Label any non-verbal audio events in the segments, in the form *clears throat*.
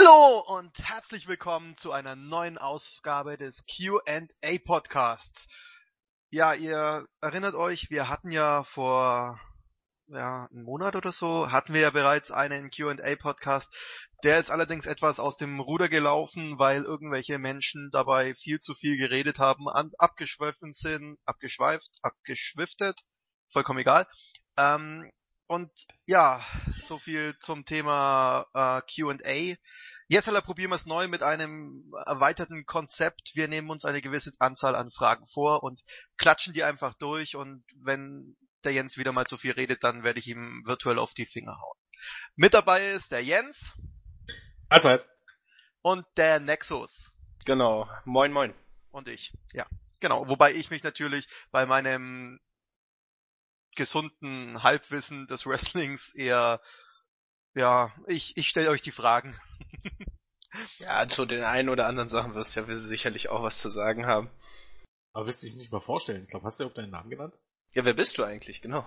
Hallo und herzlich willkommen zu einer neuen Ausgabe des Q&A Podcasts. Ja, ihr erinnert euch, wir hatten ja vor ja, einem Monat oder so, hatten wir ja bereits einen Q&A Podcast. Der ist allerdings etwas aus dem Ruder gelaufen, weil irgendwelche Menschen dabei viel zu viel geredet haben, abgeschwiffen sind, abgeschweift, abgeschwiftet, vollkommen egal. Ähm, und ja, so viel zum Thema äh, QA. Jetzt alle probieren wir es neu mit einem erweiterten Konzept. Wir nehmen uns eine gewisse Anzahl an Fragen vor und klatschen die einfach durch. Und wenn der Jens wieder mal zu viel redet, dann werde ich ihm virtuell auf die Finger hauen. Mit dabei ist der Jens. Allzeit. Und der Nexus. Genau. Moin, moin. Und ich. Ja. Genau. Wobei ich mich natürlich bei meinem gesunden Halbwissen des Wrestlings eher, ja, ich, ich stelle euch die Fragen. *laughs* ja, zu den einen oder anderen Sachen wirst du ja sicherlich auch was zu sagen haben. Aber willst du dich nicht mal vorstellen? Ich glaube, hast du ja auch deinen Namen genannt? Ja, wer bist du eigentlich, genau?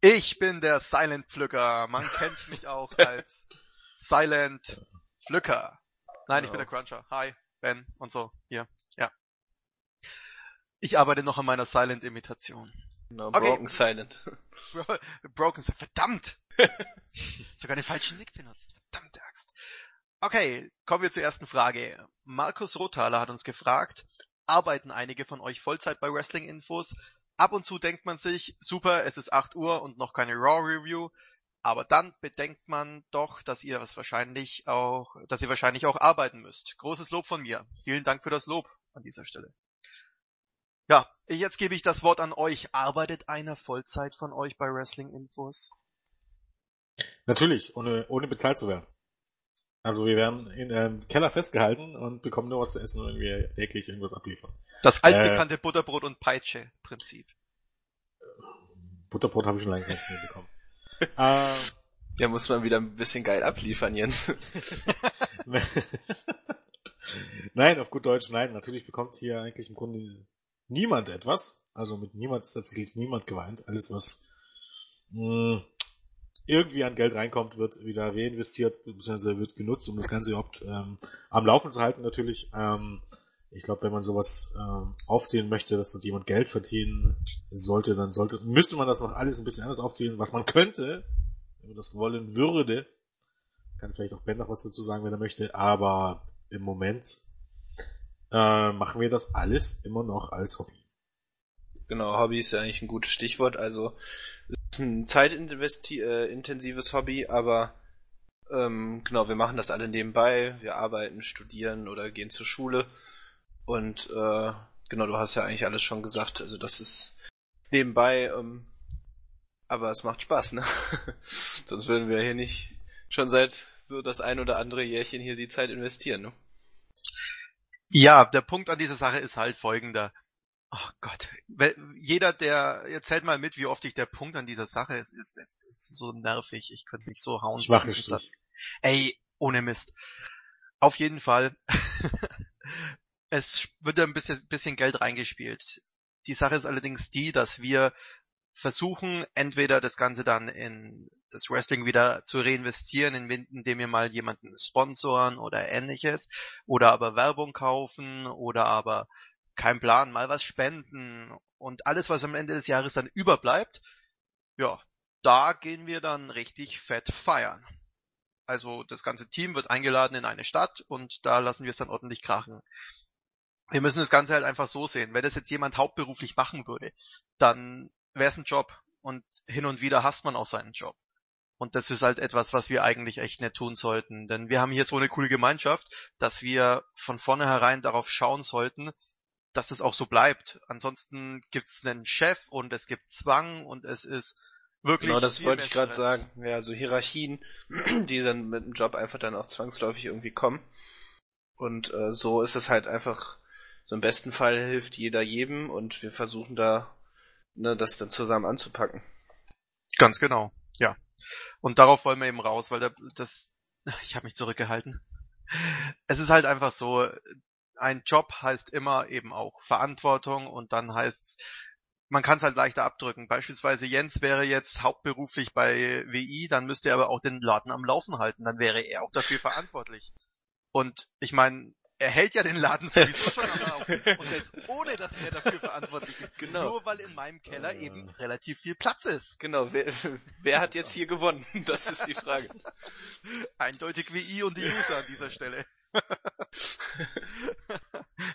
Ich bin der Silent Pflücker. Man kennt mich auch als Silent Pflücker. Nein, ich bin der Cruncher. Hi, Ben und so. Hier, ja. Ich arbeite noch an meiner Silent-Imitation. No, okay. Broken Silent. *laughs* Broken Silent. Verdammt! *laughs* Sogar den falschen Nick benutzt. Verdammte Axt. Okay, kommen wir zur ersten Frage. Markus Rothaler hat uns gefragt, arbeiten einige von euch Vollzeit bei Wrestling Infos? Ab und zu denkt man sich, super, es ist 8 Uhr und noch keine Raw Review, aber dann bedenkt man doch, dass ihr was wahrscheinlich auch, dass ihr wahrscheinlich auch arbeiten müsst. Großes Lob von mir. Vielen Dank für das Lob an dieser Stelle. Ja, jetzt gebe ich das Wort an euch. Arbeitet einer Vollzeit von euch bei Wrestling Infos? Natürlich, ohne, ohne bezahlt zu werden. Also wir werden in einem Keller festgehalten und bekommen nur was zu essen, wenn wir täglich irgendwas abliefern. Das altbekannte äh, Butterbrot- und Peitsche-Prinzip. Butterbrot habe ich schon lange nicht mehr bekommen. *laughs* äh, ja, muss man wieder ein bisschen geil abliefern, Jens. *laughs* nein, auf gut Deutsch, nein. Natürlich bekommt hier eigentlich im Grunde niemand etwas. Also mit niemand ist tatsächlich niemand geweint. Alles, was mh, hm, irgendwie an Geld reinkommt, wird wieder reinvestiert, beziehungsweise wird genutzt, um das Ganze überhaupt ähm, am Laufen zu halten natürlich. Ähm, ich glaube, wenn man sowas ähm, aufziehen möchte, dass dort jemand Geld verdienen sollte, dann sollte, müsste man das noch alles ein bisschen anders aufziehen, was man könnte, wenn man das wollen würde. Kann vielleicht auch Ben noch was dazu sagen, wenn er möchte, aber im Moment äh, machen wir das alles immer noch als Hobby. Genau, Hobby ist ja eigentlich ein gutes Stichwort. Also es ist ein zeitintensives Hobby, aber ähm, genau, wir machen das alle nebenbei. Wir arbeiten, studieren oder gehen zur Schule. Und äh, genau, du hast ja eigentlich alles schon gesagt. Also das ist nebenbei, ähm, aber es macht Spaß, ne? *laughs* Sonst würden wir hier nicht schon seit so das ein oder andere Jährchen hier die Zeit investieren, ne? Ja, der Punkt an dieser Sache ist halt folgender. Oh Gott, jeder, der, jetzt zählt mal mit, wie oft ich der Punkt an dieser Sache ist, ist, ist, ist so nervig. Ich könnte mich so hauen. Ich mache Satz. Ey, ohne Mist. Auf jeden Fall. *laughs* es wird ein bisschen, bisschen Geld reingespielt. Die Sache ist allerdings die, dass wir versuchen, entweder das Ganze dann in das Wrestling wieder zu reinvestieren, indem wir mal jemanden sponsoren oder ähnliches, oder aber Werbung kaufen, oder aber kein Plan, mal was spenden und alles, was am Ende des Jahres dann überbleibt, ja, da gehen wir dann richtig fett feiern. Also das ganze Team wird eingeladen in eine Stadt und da lassen wir es dann ordentlich krachen. Wir müssen das Ganze halt einfach so sehen. Wenn das jetzt jemand hauptberuflich machen würde, dann wäre es ein Job und hin und wieder hasst man auch seinen Job. Und das ist halt etwas, was wir eigentlich echt nicht tun sollten. Denn wir haben hier so eine coole Gemeinschaft, dass wir von vornherein darauf schauen sollten, dass es auch so bleibt. Ansonsten gibt's einen Chef und es gibt Zwang und es ist wirklich. Genau, das wollte ich gerade sagen. Ja, so Hierarchien, *clears throat* die dann mit dem Job einfach dann auch zwangsläufig irgendwie kommen. Und äh, so ist es halt einfach, so im besten Fall hilft jeder jedem und wir versuchen da ne, das dann zusammen anzupacken. Ganz genau, ja. Und darauf wollen wir eben raus, weil da, das, *laughs* ich habe mich zurückgehalten. Es ist halt einfach so, ein Job heißt immer eben auch Verantwortung und dann heißt man kann es halt leichter abdrücken. Beispielsweise Jens wäre jetzt hauptberuflich bei WI, dann müsste er aber auch den Laden am Laufen halten, dann wäre er auch dafür verantwortlich. Und ich meine, er hält ja den Laden sowieso schon am Laufen. *laughs* Und das ohne, dass er dafür verantwortlich ist. Genau. Nur weil in meinem Keller Äh. eben relativ viel Platz ist. Genau, wer, wer hat jetzt hier gewonnen? *laughs* Das ist die Frage. Eindeutig WI und die User an dieser Stelle. *laughs*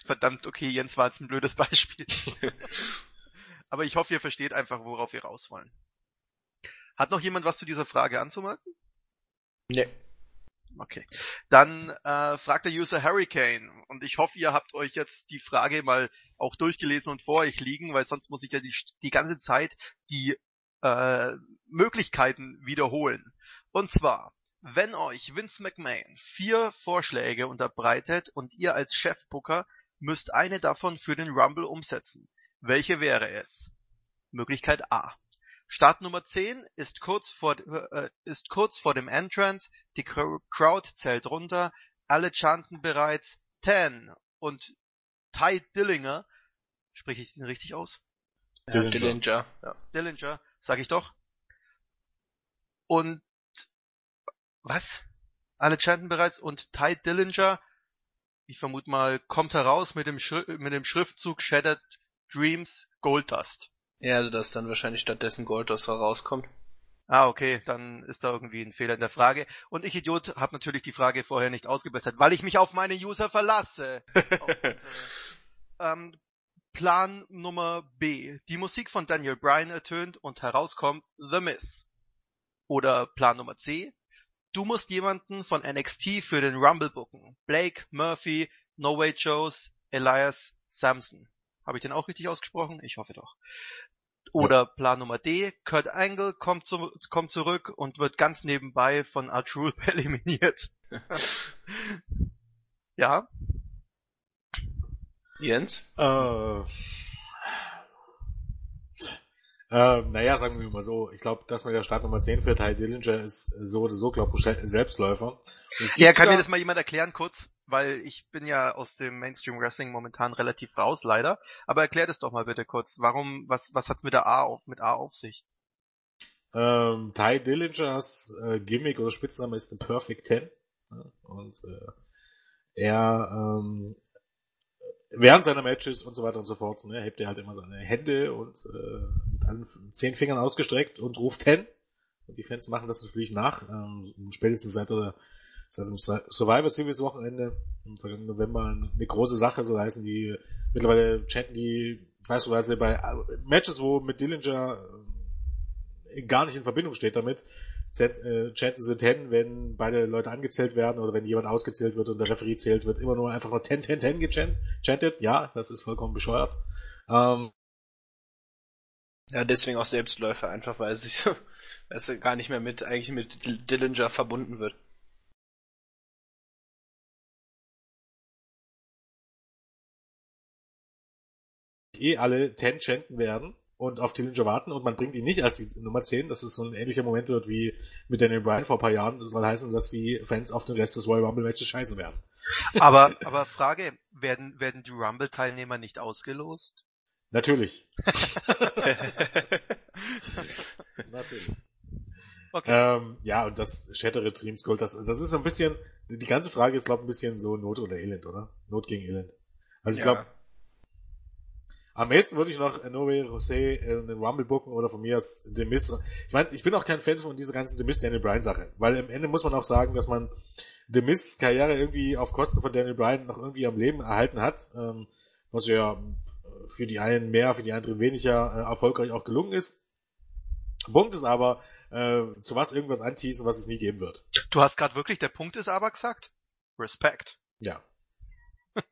Verdammt, okay, Jens war jetzt ein blödes Beispiel. Aber ich hoffe, ihr versteht einfach, worauf wir raus wollen. Hat noch jemand was zu dieser Frage anzumerken? Nee. Okay. Dann äh, fragt der User Hurricane und ich hoffe, ihr habt euch jetzt die Frage mal auch durchgelesen und vor euch liegen, weil sonst muss ich ja die, die ganze Zeit die äh, Möglichkeiten wiederholen. Und zwar, wenn euch Vince McMahon vier Vorschläge unterbreitet und ihr als Chefbooker müsst eine davon für den Rumble umsetzen. Welche wäre es? Möglichkeit A. Start Nummer 10 ist kurz vor, äh, ist kurz vor dem Entrance, die Cr- Crowd zählt runter, alle chanten bereits 10 und Ty Dillinger, spreche ich den richtig aus? Dillinger. Dillinger. Ja. Dillinger, sag ich doch. Und was? Alle chanten bereits und Ty Dillinger, ich vermute mal, kommt heraus mit dem, Schri mit dem Schriftzug Shattered Dreams Goldust. Ja, also dass dann wahrscheinlich stattdessen Goldos herauskommt. Ah, okay, dann ist da irgendwie ein Fehler in der Frage. Und ich Idiot habe natürlich die Frage vorher nicht ausgebessert, weil ich mich auf meine User verlasse. *laughs* Ähm, Plan Nummer B. Die Musik von Daniel Bryan ertönt und herauskommt The Miz. Oder Plan Nummer C. Du musst jemanden von NXT für den Rumble booken. Blake, Murphy, No Way Joes, Elias Sampson. Habe ich den auch richtig ausgesprochen? Ich hoffe doch. Oder Plan Nummer D, Kurt Angle kommt, zu, kommt zurück und wird ganz nebenbei von R-Truth *laughs* eliminiert. ja, Jens? Äh, äh, naja, sagen wir mal so, ich glaube, dass man der Start Nummer 10 für Ty Dillinger ist so oder so, glaube ich, Selbstläufer. Ja, kann mir das mal jemand erklären kurz? Weil ich bin ja aus dem Mainstream Wrestling momentan relativ raus, leider. Aber erklär das doch mal bitte kurz. Warum, was, was hat's mit der A auf, mit A auf sich? Ähm, Ty Dillingers äh, Gimmick oder Spitzname ist The Perfect Ten. Und äh, er ähm, während seiner Matches und so weiter und so fort, ne, hebt er halt immer seine Hände und äh, mit allen zehn Fingern ausgestreckt und ruft Ten. Und die Fans machen das natürlich nach. Ähm, spätestens seit, der, seit dem Sur- Survivor Series Wochenende im vergangenen November eine große Sache, so heißen die mittlerweile chanten die beispielsweise bei äh, Matches, wo mit Dillinger äh, gar nicht in Verbindung steht damit, äh, chanten sie 10, wenn beide Leute angezählt werden oder wenn jemand ausgezählt wird und der Referee zählt, wird immer nur einfach nur 10, 10, 10 gechantet. Ja, das ist vollkommen bescheuert. Ähm, Ja, deswegen auch Selbstläufer, einfach weil es sich *laughs* weil es gar nicht mehr mit, eigentlich mit Dill- Dillinger verbunden wird. Eh alle 10 chanten werden und auf Dillinger warten und man bringt ihn nicht als die Nummer 10. Das ist so ein ähnlicher Moment dort wie mit Daniel Bryan vor ein paar Jahren. Das soll heißen, dass die Fans auf den Rest des Royal Rumble Matches scheiße werden. Aber, *laughs* aber Frage, werden, werden die Rumble-Teilnehmer nicht ausgelost? Natürlich. *laughs* *laughs* Natürlich. Okay. Ähm, ja, und das Shattered Dreams Gold, das, das ist so ein bisschen, die ganze Frage ist, glaube ich, ein bisschen so Not oder Elend, oder? Not gegen Elend. Also ich Ja. glaube, am ehesten würde ich noch Noe Jose in den Rumble booken oder von mir aus The Miz. Ich meine, ich bin auch kein Fan von dieser ganzen The Miz Daniel Bryan Sache, weil am Ende muss man auch sagen, dass man The Miz Karriere irgendwie auf Kosten von Daniel Bryan noch irgendwie am Leben erhalten hat, ähm, was ja äh, für die einen mehr, für die anderen weniger äh, erfolgreich auch gelungen ist. Punkt ist aber, äh, zu was irgendwas anteasen, was es nie geben wird. Du hast gerade wirklich, der Punkt ist aber gesagt? Respekt. Ja.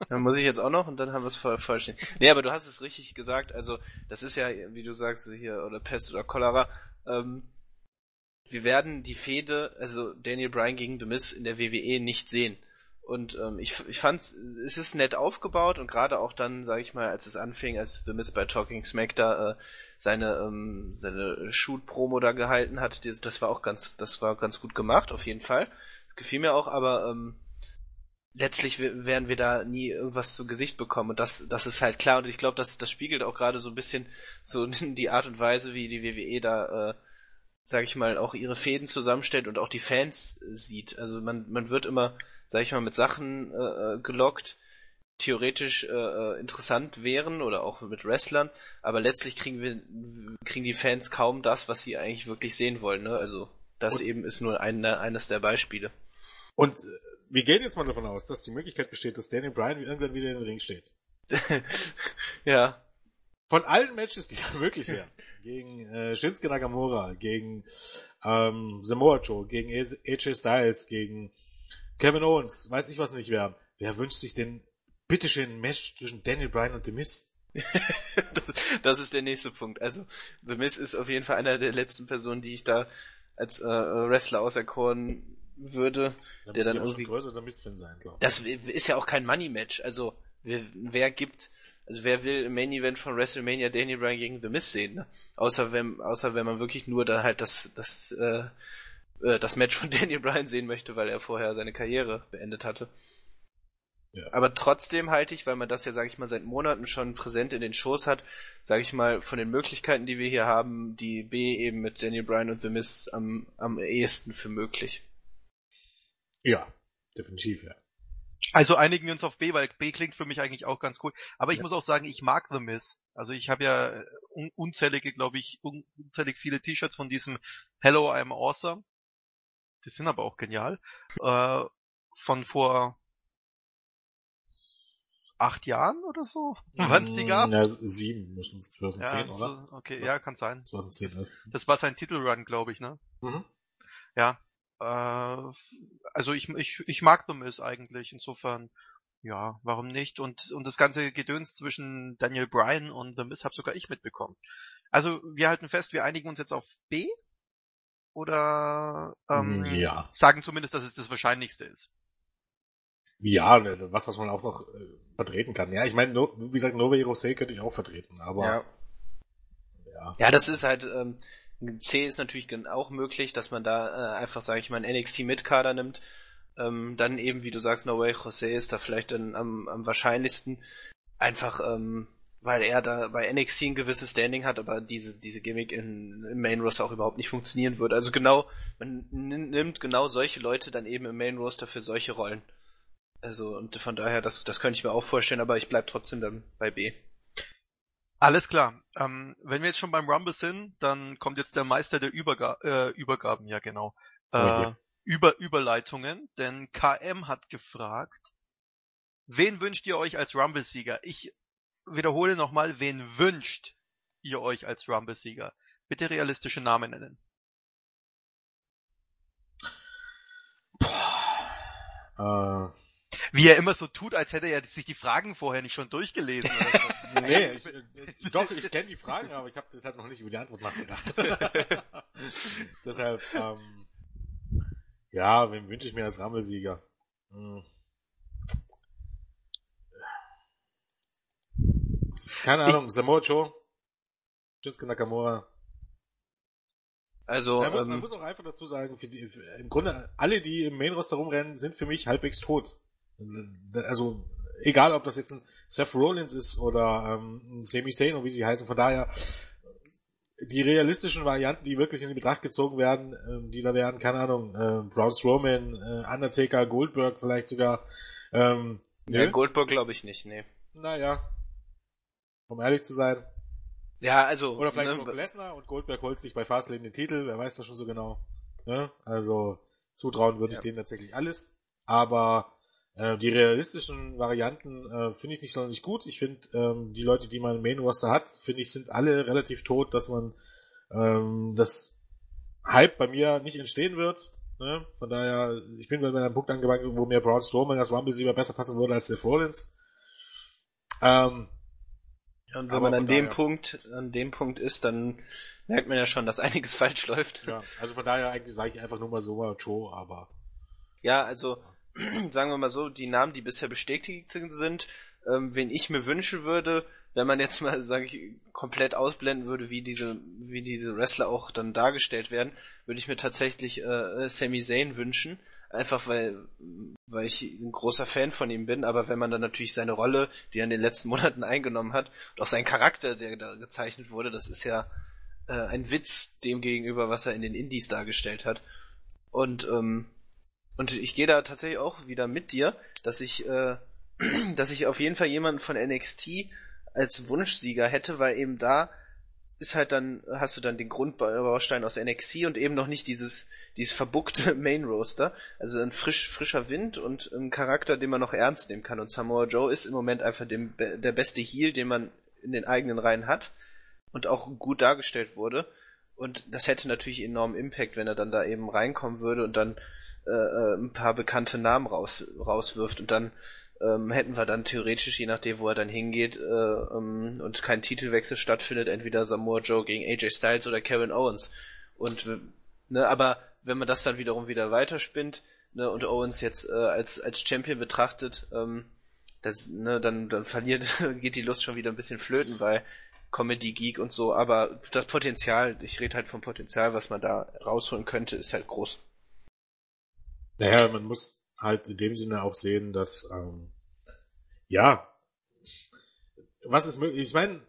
Dann muss ich jetzt auch noch und dann haben wir es voll falsch. Nee, aber du hast es richtig gesagt. Also, das ist ja, wie du sagst, hier, oder Pest oder Cholera. Ähm, wir werden die Fehde, also Daniel Bryan gegen The Miz in der WWE nicht sehen. Und ähm, ich, ich fand, es ist nett aufgebaut und gerade auch dann, sage ich mal, als es anfing, als The Miz bei Talking Smack da äh, seine ähm, seine Shoot-Promo da gehalten hat, das, das war auch ganz, das war ganz gut gemacht, auf jeden Fall. Das gefiel mir auch, aber ähm, letztlich werden wir da nie irgendwas zu Gesicht bekommen und das, das ist halt klar und ich glaube, das, das spiegelt auch gerade so ein bisschen so *laughs* die Art und Weise, wie die WWE da, äh, sag ich mal, auch ihre Fäden zusammenstellt und auch die Fans sieht. Also man, man wird immer, sag ich mal, mit Sachen äh, äh gelockt, theoretisch äh, äh, interessant wären oder auch mit Wrestlern, aber letztlich kriegen wir kriegen die Fans kaum das, was sie eigentlich wirklich sehen wollen. Ne? Also das und eben ist nur ein, eines der Beispiele. Und wir gehen jetzt mal davon aus, dass die Möglichkeit besteht, dass Daniel Bryan irgendwann wieder in den Ring steht. *laughs* ja. Von allen Matches, die da möglich wären, *laughs* gegen äh, Shinsuke Nakamura, gegen ähm, Samoa Joe, gegen AJ Styles, gegen Kevin Owens, weiß ich was nicht wer. Wer wünscht sich denn bitteschön ein Match zwischen Daniel Bryan und The Miz? *laughs* das, das, ist der nächste Punkt. Also, The Miz ist auf jeden Fall einer der letzten Personen, die ich da als äh, Wrestler auserkoren würde, da der dann irgendwie größer Miz-Fan sein, glaube Das ist ja auch kein Money-Match. Also, wer, wer gibt, also wer will im Main Event von WrestleMania Daniel Bryan gegen The Miz sehen, ne? Außer wenn, außer wenn man wirklich nur dann halt das, das, äh, äh das Match von *laughs* Daniel Bryan sehen möchte, weil er vorher seine Karriere beendet hatte. Ja. Aber trotzdem halte ich, weil man das ja, sage ich mal, seit Monaten schon präsent in den Shows hat, sage ich mal, von den Möglichkeiten, die wir hier haben, die B eben mit Daniel Bryan und The Miz am, am ehesten für möglich. Ja, definitiv, ja. Also einigen wir uns auf B, weil B klingt für mich eigentlich auch ganz cool. Aber ich ja. muss auch sagen, ich mag The Miz. Also ich habe ja äh, un unzählige, glaube ich, un unzählig viele T-Shirts von diesem Hello, I'm Awesome. Die sind aber auch genial. Äh, von vor acht Jahren oder so, wann es die gab. Ja, sieben müssen es 2010, ja, oder? Okay, ja, kann sein. 2010, Das war sein Titelrun, glaube ich, ne? Mhm. Ja. Äh, also ich, ich, ich mag The Miz eigentlich, insofern, ja, warum nicht? Und, und das ganze Gedöns zwischen Daniel Bryan und The Miz habe sogar ich mitbekommen. Also wir halten fest, wir einigen uns jetzt auf B oder ähm, ja. sagen zumindest, dass es das Wahrscheinlichste ist. Ja, ne, was, was man auch noch äh, vertreten kann. Ja, ich meine, no, wie gesagt, Nova Rosé könnte ich auch vertreten, aber. Ja, ja. ja das ist halt, ähm, C ist natürlich auch möglich, dass man da äh, einfach, sage ich mal, einen NXT Mitkader nimmt. Ähm, dann eben, wie du sagst, No Way Jose ist da vielleicht dann am, am wahrscheinlichsten. Einfach, ähm, weil er da bei NXT ein gewisses Standing hat, aber diese, diese Gimmick in, im Main Roster auch überhaupt nicht funktionieren würde. Also genau, man nimmt genau solche Leute dann eben im Main Roster für solche Rollen. Also, und von daher, das, das könnte ich mir auch vorstellen, aber ich bleib trotzdem dann bei B. Alles klar. Ähm, wenn wir jetzt schon beim Rumble sind, dann kommt jetzt der Meister der Überga äh, Übergaben, ja genau. Äh, okay. Über Überleitungen, denn KM hat gefragt, wen wünscht ihr euch als Rumble-Sieger? Ich wiederhole nochmal, wen wünscht ihr euch als Rumble-Sieger? Bitte realistische Namen nennen. Boah. Äh, wie er immer so tut, als hätte er sich die Fragen vorher nicht schon durchgelesen. Oder so. *laughs* nee, *laughs* ich, doch, ich kenne die Fragen, aber ich habe deshalb noch nicht über die Antwort nachgedacht. *laughs* deshalb, ähm, ja, wem wünsche ich mir als Rammelsieger? Hm. Keine Ahnung, Samoa Joe, Shinsuke Nakamura. Also, man muss, ähm, man muss auch einfach dazu sagen, die, im Grunde alle, die im Main Roster rumrennen, sind für mich halbwegs tot. Also, egal ob das jetzt ein Seth Rollins ist oder ähm, ein Sami Zayn oder wie sie heißen, von daher die realistischen Varianten, die wirklich in Betracht gezogen werden, ähm, die da werden, keine Ahnung, äh, Braun Strowman, äh, Undertaker, Goldberg vielleicht sogar. Ähm, ja, ne? Goldberg glaube ich nicht, nee. Naja, um ehrlich zu sein. Ja, also. Oder vielleicht ne, Brock Lesnar und Goldberg holt sich bei Fastlane den Titel, wer weiß das schon so genau. Ne? Also zutrauen würde ja. ich denen tatsächlich alles. Aber äh, die realistischen Varianten äh, finde ich nicht sonderlich gut. Ich finde, ähm, die Leute, die man im Main Roster hat, finde ich, sind alle relativ tot, dass man ähm, das Hype bei mir nicht entstehen wird. Ne? Von daher, ich bin bei einem Punkt angefangen, wo mir Braun Strowman als Rumble-Sieger besser passen würde als Seth Rollins. Ähm, ja, und wenn man an dem daher, Punkt, an dem Punkt ist, dann merkt man ja schon, dass *laughs* einiges falsch läuft. Ja, also von daher eigentlich sage ich einfach nur mal so Joe, aber. Ja, also *clears throat* sagen wir mal so, die Namen, die bisher bestätigt sind, ähm, wen ich mir wünschen würde, wenn man jetzt mal, *laughs* sage ich, komplett ausblenden würde, wie diese, wie diese Wrestler auch dann dargestellt werden, würde ich mir tatsächlich äh, Sami Zayn wünschen. einfach weil, weil ich ein großer Fan von ihm bin, aber wenn man dann natürlich seine Rolle, die er in den letzten *laughs* Monaten eingenommen hat, und auch sein Charakter, der da gezeichnet wurde, das ist ja äh, ein Witz dem gegenüber, was er in den Indies dargestellt hat. Und, ähm, und ich gehe da tatsächlich auch wieder mit dir, dass ich, äh, *clears throat* dass ich auf jeden Fall jemanden von NXT als Wunschsieger hätte, weil eben da ist halt dann, hast du dann den Grundbaustein aus NXT und eben noch nicht dieses, dieses verbuckte *laughs* Main Roaster. Also ein frisch, frischer Wind und ein Charakter, den man noch ernst nehmen kann. Und Samoa Joe ist im Moment einfach dem, der beste Heal, den man in den eigenen Reihen hat und auch gut dargestellt wurde. Und das hätte natürlich enormen Impact, wenn er dann da eben reinkommen würde und dann äh, äh ein paar bekannte Namen raus, rauswirft und dann ähm, hätten wir dann theoretisch, je nachdem, wo er dann hingeht, äh, ähm, und kein Titelwechsel stattfindet, entweder Samoa Joe gegen AJ Styles oder Kevin Owens. Und ne, aber wenn man das dann wiederum wieder weiterspinnt, ne, und Owens jetzt äh, als als Champion betrachtet, ähm, das, ne, dann dann verliert *laughs* geht die Lust schon wieder ein bisschen flöten, weil Comedy Geek und so, aber das Potenzial, ich rede halt vom Potenzial, was man da rausholen könnte, ist halt groß. Naja, man muss halt in dem Sinne auch sehen, dass ähm, ja, was ist möglich? Ich meine,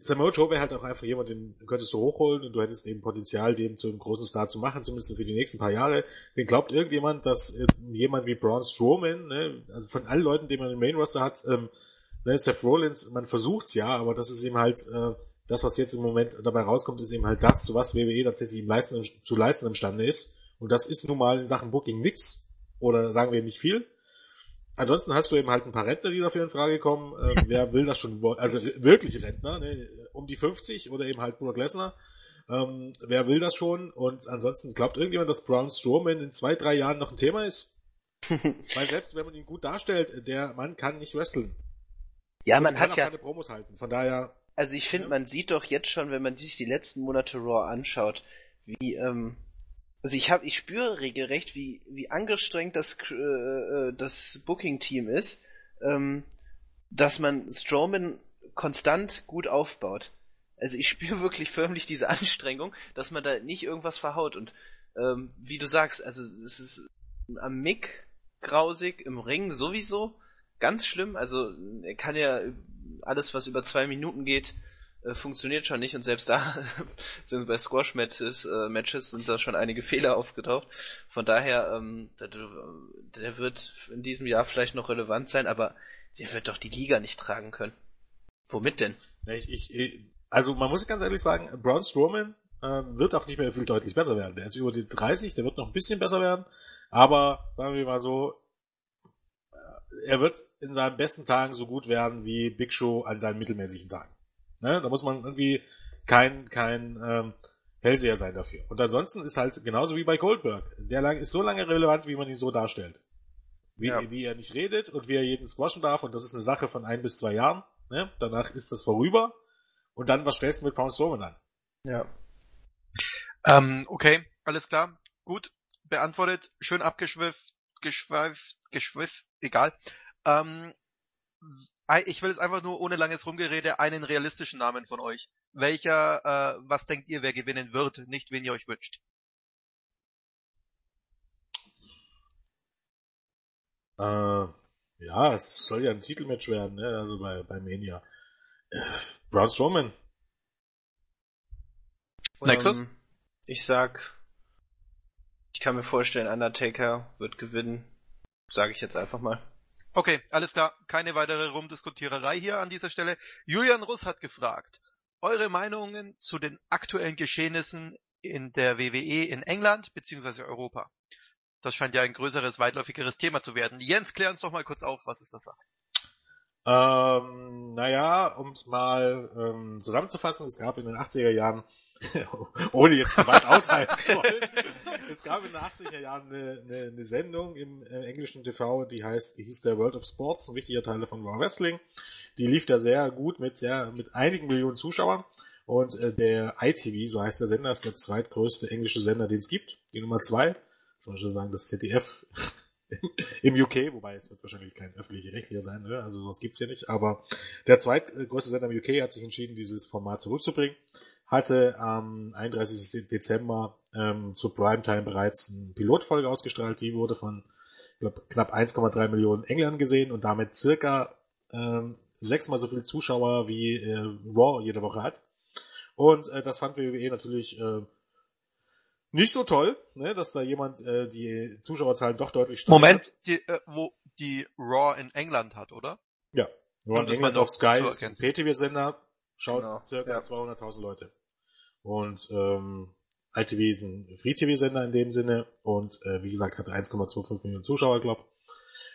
Samoa Joe wäre halt auch einfach jemand, den könntest du hochholen und du hättest eben Potenzial, den zu einem großen Star zu machen, zumindest für die nächsten paar Jahre. Den glaubt irgendjemand, dass äh, jemand wie Braun Strowman, ne, also von allen Leuten, die man im Main Roster hat, ähm, ne, Seth Rollins, man versucht's ja, aber das ist eben halt äh, das, was jetzt im Moment dabei rauskommt, ist eben halt das, zu was WWE tatsächlich im leisten, zu leisten imstande ist. Und das ist nun mal in Sachen Booking nix. Oder sagen wir nicht viel. Ansonsten hast du eben halt ein paar Rentner, die dafür in Frage kommen. Ähm, *laughs* wer will das schon, also wirklich Rentner, ne? um die 50 oder eben halt Brock Lesnar. Ähm, wer will das schon? Und ansonsten glaubt irgendjemand, dass Braun Strowman in zwei, drei Jahren noch ein Thema ist? *laughs* Weil selbst wenn man ihn gut darstellt, der Mann kann nicht wresteln. Ja, man hat ja keine Promos halten. Von daher. Also ich finde, ja. man sieht doch jetzt schon, wenn man sich die letzten Monate Raw anschaut, wie ähm, also ich habe, ich spüre regelrecht, wie wie angestrengt das äh, äh, das Booking-Team ist, ähm, dass man Strowman konstant gut aufbaut. Also ich *laughs* spüre wirklich förmlich diese Anstrengung, dass man da nicht irgendwas verhaut und ähm, wie du sagst, also es ist am Mick grausig, im Ring sowieso ganz schlimm. Also er kann ja alles, was über zwei Minuten geht, äh, funktioniert schon nicht und selbst da *laughs* sind bei Squash Matches, äh, Matches sind da schon einige Fehler aufgetaucht. Von daher, ähm, der, der, wird in diesem Jahr vielleicht noch relevant sein, aber der wird doch die Liga nicht tragen können. Womit denn? Ich, ich, also man muss ganz ehrlich sagen, Braun Strowman äh, wird auch nicht mehr viel deutlich besser werden. Der ist über die 30, der wird noch ein bisschen besser werden, aber sagen wir mal so, äh, er wird in seinen besten Tagen so gut werden wie Big Show an seinen mittelmäßigen Tagen. Ne? Da muss man irgendwie kein, kein ähm, Hellseher sein dafür. Und ansonsten ist halt genauso wie bei Goldberg. Der lang, ist so lange relevant, wie man ihn so darstellt. Wie, ja. wie er nicht redet und wie er jeden squashen darf. Und das ist eine Sache von ein bis zwei Jahren. Ne? Danach ist das vorüber. Und dann, was stellst du mit Pound Strowman an? Ja. Ähm, okay, alles klar. Gut, beantwortet. Schön abgeschwifft, geschweift, geschwifft, egal. Ähm, ich will jetzt einfach nur ohne langes Rumgerede einen realistischen Namen von euch. Welcher, äh, was denkt ihr, wer gewinnen wird, nicht wen ihr euch wünscht? Äh, ja, es soll ja ein Titelmatch werden, ne? also bei, bei Mania. Äh, Braun Strowman. Nexus? Ähm, ich sag, ich kann mir vorstellen, Undertaker wird gewinnen. Sage ich jetzt einfach mal. Okay, alles klar. Keine weitere Rumdiskutiererei hier an dieser Stelle. Julian Russ hat gefragt, eure Meinungen zu den aktuellen Geschehnissen in der WWE in England bzw. Europa. Das scheint ja ein größeres, weitläufigeres Thema zu werden. Jens, klär uns doch mal kurz auf, was ist das Sache? Ähm, naja, um es mal ähm, zusammenzufassen, es gab in den 80er Jahren *laughs* ohne jetzt zu weit aushalten zu wollen. *laughs* Es gab in den 80er Jahren eine, eine, eine Sendung im äh, englischen TV, die heißt, die hieß der World of Sports, ein wichtiger Teil von Raw Wrestling. Die lief da sehr gut mit sehr, mit einigen Millionen Zuschauern. Und äh, der ITV, so heißt der Sender, ist der zweitgrößte englische Sender, den es gibt. Die Nummer zwei. Zum Beispiel sagen, das ZDF *laughs* im UK, wobei es wird wahrscheinlich kein öffentlicher rechtlicher sein, ne? also sowas gibt's ja nicht, aber der zweitgrößte Sender im UK hat sich entschieden, dieses Format zurückzubringen hatte am 31. Dezember ähm, zur Primetime bereits eine Pilotfolge ausgestrahlt, die wurde von glaub, knapp 1,3 Millionen Engländern gesehen und damit circa ähm, sechsmal so viele Zuschauer wie äh, Raw jede Woche hat. Und äh, das fand WWE natürlich äh, nicht so toll, ne, dass da jemand äh, die Zuschauerzahlen doch deutlich steigert. Moment, die, äh, wo die Raw in England hat, oder? Ja. Raw in England auf Sky ist ein PTV-Sender, schaut genau, circa ja. 200.000 Leute. Und ähm, ITV ist ein Free-TV-Sender in dem Sinne und äh, wie gesagt hatte 1,25 Millionen Zuschauer, glaub.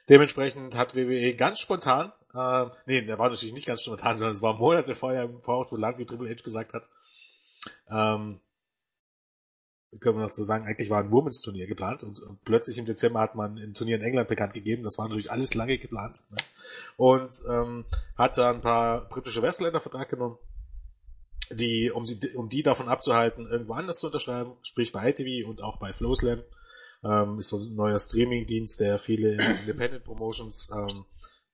Dementsprechend hat WWE ganz spontan, äh, nee, der war natürlich nicht ganz spontan, sondern es war Monate vorher im Voraus, wo Land wie Triple H gesagt hat, ähm, können wir noch so sagen, eigentlich war ein Women's Turnier geplant und, und, plötzlich im Dezember hat man ein Turnier in England bekannt gegeben. Das war natürlich alles lange geplant. Ne? Und ähm, hat da ein paar britische Wrestler in Vertrag genommen, die, um, sie, um die davon abzuhalten, irgendwo anders zu unterschreiben, sprich bei ITV und auch bei Flowslam. Ähm, ist so ein neuer Streaming-Dienst, der viele *coughs* Independent Promotions ähm,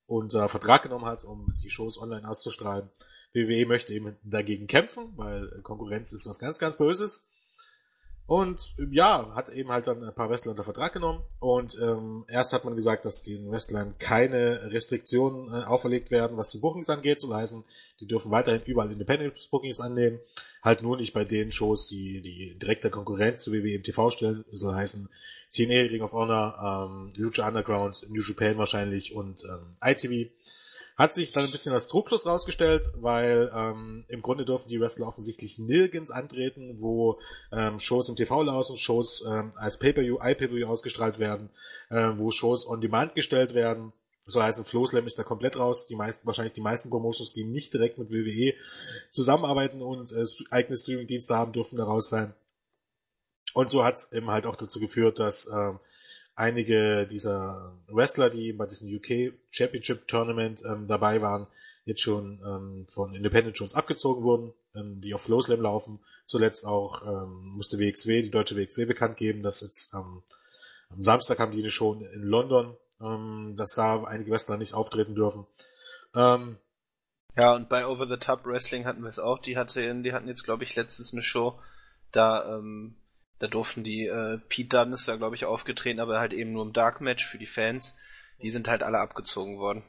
unter Vertrag genommen hat, um die Shows online auszustrahlen. WWE möchte eben dagegen kämpfen, weil Konkurrenz ist was ganz, ganz Böses. Und ja, hat eben halt dann ein paar Wrestler unter Vertrag genommen. Und ähm, erst hat man gesagt, dass den Wrestlern keine Restriktionen äh, auferlegt werden, was die Bookings angeht. So heißen, die dürfen weiterhin überall Independent Bookings annehmen. Halt nur nicht bei den Shows, die die direkte Konkurrenz zu WWE im TV stellen. So heißen TNA, Ring of Honor, ähm, Lucha Underground, New Japan wahrscheinlich und ähm, ITV. Hat sich dann ein bisschen als drucklos rausgestellt, weil ähm, im Grunde dürfen die Wrestler offensichtlich nirgends antreten, wo ähm, Shows im TV laufen, Shows ähm, als Pay-Per-View, iPay-Per-View ausgestrahlt werden, äh, wo Shows on Demand gestellt werden. So heißt, Flow Slam ist da komplett raus. Die meisten, wahrscheinlich die meisten Promotions, die nicht direkt mit WWE zusammenarbeiten und äh, eigene Streaming-Dienste haben, dürfen da raus sein. Und so hat es eben halt auch dazu geführt, dass ähm, einige dieser Wrestler, die bei diesem UK Championship Tournament ähm, dabei waren, jetzt schon ähm, von Independent Shows abgezogen wurden, ähm, die auf Flow Slam laufen. Zuletzt auch ähm, musste WXW, die deutsche WXW bekannt geben, dass jetzt ähm, am Samstag haben die eine Show in London, ähm, dass da einige Wrestler nicht auftreten dürfen. Ähm, ja, und bei Over the Top Wrestling hatten wir es auch. Die, hatte, die hatten jetzt, glaube ich, letztens eine Show. Da ähm, da durften die, äh, Pete Dunne ist da glaube ich aufgetreten, aber halt eben nur im Dark Match für die Fans. Die sind halt alle abgezogen worden.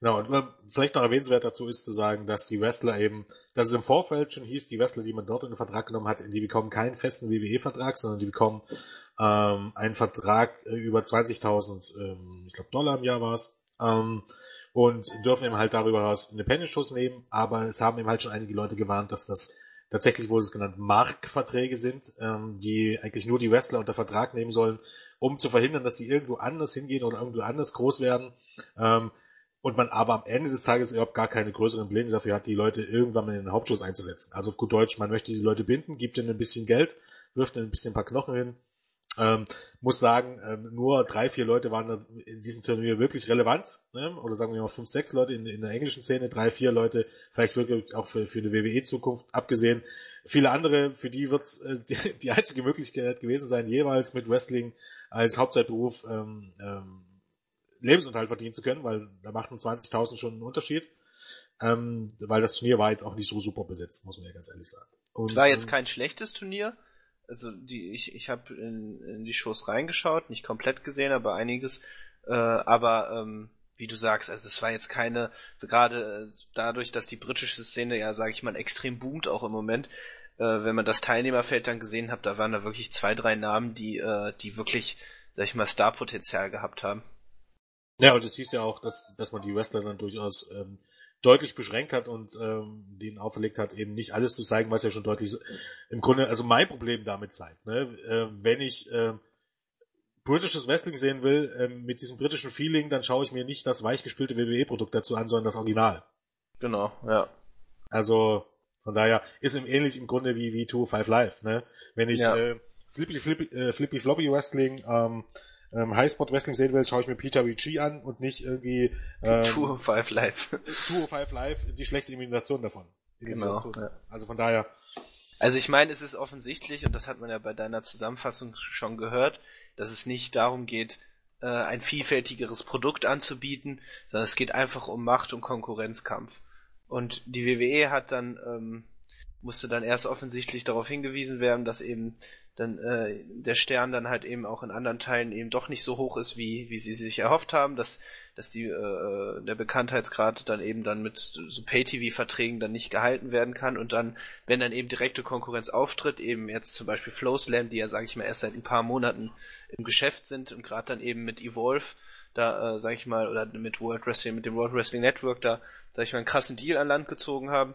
Genau, und vielleicht noch erwähnenswert dazu ist zu sagen, dass die Wrestler eben, dass es im Vorfeld schon hieß, die Wrestler, die man dort in den Vertrag genommen hat, die bekommen keinen festen WWE-Vertrag, sondern die bekommen ähm, einen Vertrag äh, über 20.000, ähm, ich glaube Dollar im Jahr war es, ähm, und dürfen eben halt darüber hinaus Independent-Shows nehmen, aber es haben eben halt schon einige Leute gewarnt, dass das Tatsächlich wurde es genannt Markverträge sind, ähm, die eigentlich nur die Wrestler unter Vertrag nehmen sollen, um zu verhindern, dass sie irgendwo anders hingehen oder irgendwo anders groß werden. Ähm, und man aber am Ende des Tages überhaupt gar keine größeren Pläne dafür hat, die Leute irgendwann mal in den Hauptschuss einzusetzen. Also auf gut Deutsch, man möchte die Leute binden, gibt ihnen ein bisschen Geld, wirft ihnen ein bisschen ein paar Knochen hin ähm, muss sagen, ähm, nur drei, vier Leute waren in diesem Turnier wirklich relevant, ne? oder sagen wir mal fünf, sechs Leute in, in der englischen Szene, drei, vier Leute, vielleicht wirklich auch für, für eine WWE-Zukunft abgesehen. Viele andere, für die wird es äh, *laughs* die, die, einzige Möglichkeit gewesen sein, jeweils mit Wrestling als Hauptzeitberuf ähm, ähm, Lebensunterhalt verdienen zu können, weil da machten 20.000 schon einen Unterschied. Ähm, weil das Turnier war jetzt auch nicht so super besetzt, muss man ja ganz ehrlich sagen. Und, war jetzt ähm, kein schlechtes Turnier, also die, ich, ich habe in, in die Shows reingeschaut, nicht komplett gesehen, aber einiges. Äh, aber ähm, wie du sagst, also es war jetzt keine, gerade äh, dadurch, dass die britische Szene ja, sage ich mal, extrem boomt auch im Moment, äh, wenn man das Teilnehmerfeld dann gesehen hat, da waren da wirklich zwei, drei Namen, die, äh, die wirklich, sag ich mal, Starpotenzial gehabt haben. Ja, und es hieß ja auch, dass, dass man die Wrestler dann durchaus ähm, deutlich beschränkt hat und ähm, denen auferlegt hat, eben nicht alles zu zeigen, was ja schon deutlich im Grunde, also mein Problem damit zeigt. Ne? Äh, wenn ich äh, britisches Wrestling sehen will, äh, mit diesem britischen Feeling, dann schaue ich mir nicht das weichgespülte WWE-Produkt dazu an, sondern das Original. Genau, ja. Also von daher ist ihm ähnlich im Grunde wie wie 205 Live. Ne? Wenn ich ja. äh, Flippy, Flippy, äh, Flippy Floppy Wrestling ähm, ähm, Highspot Wrestling sehen will, schaue ich mir Peter Ricci an und nicht irgendwie ähm, 205 Live. 205 Live, die schlechte Imitation davon. Genau. Ja. Also von daher. Also ich meine, es ist offensichtlich, und das hat man ja bei deiner Zusammenfassung schon gehört, dass es nicht darum geht, äh, ein vielfältigeres Produkt anzubieten, sondern es geht einfach um Macht und Konkurrenzkampf. Und die WWE hat dann ähm, musste dann erst offensichtlich darauf hingewiesen werden, dass eben dann äh, der Stern dann halt eben auch in anderen Teilen eben doch nicht so hoch ist, wie, wie sie sich erhofft haben, dass, dass die, äh, der Bekanntheitsgrad dann eben dann mit so Pay-TV-Verträgen dann nicht gehalten werden kann und dann, wenn dann eben direkte Konkurrenz auftritt, eben jetzt zum Beispiel Flowslam, die ja, sage ich mal, erst seit ein paar Monaten im Geschäft sind und gerade dann eben mit Evolve, da, äh, sage ich mal, oder mit World Wrestling, mit dem World Wrestling Network da, sage ich mal, einen krassen Deal an Land gezogen haben,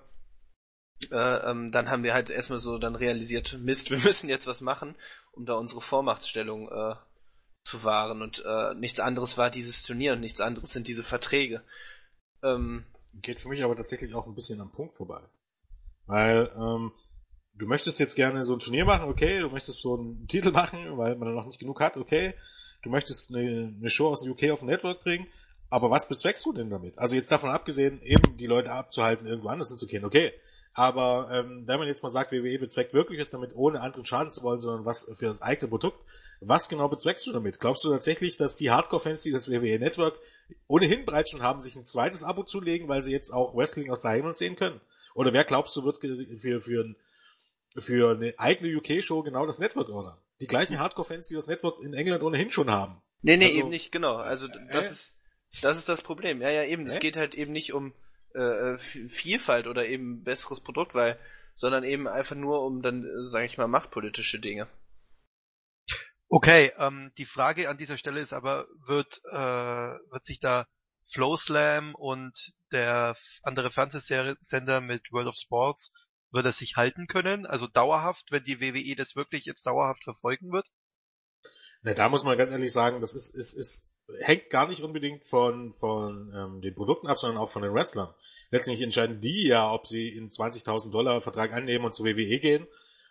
äh, ähm, dann haben wir halt erstmal so dann realisiert, Mist, *laughs* wir müssen jetzt was machen, um da unsere Vormachtstellung äh, zu wahren. Und äh, nichts anderes war dieses Turnier und nichts anderes sind diese Verträge. Ähm, Geht für mich aber tatsächlich auch ein bisschen am Punkt vorbei. Weil ähm, du möchtest jetzt gerne so ein Turnier machen, okay, du möchtest so einen *laughs* Titel machen, weil man noch nicht genug hat, okay. Du möchtest eine, eine Show aus dem UK auf dem Network bringen, aber was bezweckst du denn damit? Also jetzt davon abgesehen, eben die Leute abzuhalten, irgendwo anders hinzugehen, okay. Aber ähm, wenn man jetzt mal sagt, WWE bezweckt wirklich es damit, ohne anderen schaden zu wollen, sondern was für das eigene Produkt, was genau bezweckst du damit? Glaubst du tatsächlich, dass die Hardcore-Fans, die das WWE Network ohnehin bereits schon haben, sich ein zweites Abo zulegen, weil sie jetzt auch Wrestling aus der Heimat sehen können? Oder wer glaubst du, wird für, für, ein, für eine eigene UK-Show genau das Network ordern? Die gleichen Hardcore-Fans, die das Network in England ohnehin schon haben. Nee, nee, also, eben nicht, genau. Also das äh? ist das ist das Problem. Ja, ja, eben. Äh? Es geht halt eben nicht um äh, Vielfalt oder eben besseres Produkt, weil, sondern eben einfach nur um dann, äh, sage ich mal, machtpolitische Dinge. Okay, ähm, die Frage an dieser Stelle ist aber, wird, äh, wird sich da Flowslam und der andere Fernsehsender mit World of Sports, wird er sich halten können? Also dauerhaft, wenn die WWE das wirklich jetzt dauerhaft verfolgen wird? Na, da muss man ganz ehrlich sagen, das ist, ist, ist hängt gar nicht unbedingt von, von ähm, den Produkten ab, sondern auch von den Wrestlern. Letztendlich entscheiden die ja, ob sie in 20.000 Dollar Vertrag annehmen und zur WWE gehen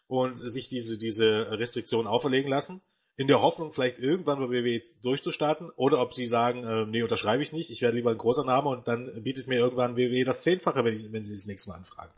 und sich diese, diese Restriktionen auferlegen lassen, in der Hoffnung, vielleicht irgendwann bei WWE durchzustarten, oder ob sie sagen, äh, nee, unterschreibe ich nicht, ich werde lieber ein großer Name und dann bietet mir irgendwann WWE das Zehnfache, wenn, wenn sie das nächste Mal anfragen.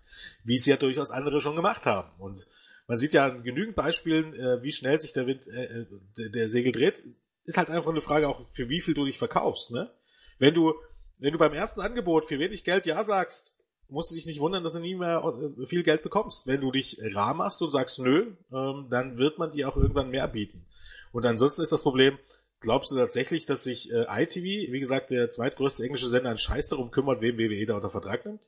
Wie es ja durchaus andere schon gemacht haben. Und man sieht ja an genügend Beispielen, äh, wie schnell sich der Wind, äh, äh der, der Segel dreht ist halt einfach eine Frage auch, für wie viel du dich verkaufst, ne? Wenn du, wenn du beim ersten Angebot für wenig Geld Ja sagst, musst du dich nicht wundern, dass du nie mehr äh, viel Geld bekommst. Wenn du dich rar machst und sagst nö, ähm, dann wird man dir auch irgendwann mehr bieten. Und ansonsten ist das Problem, glaubst du tatsächlich, dass sich äh, ITV, wie gesagt, der zweitgrößte englische Sender, einen Scheiß darum kümmert, wem WWE da unter Vertrag nimmt?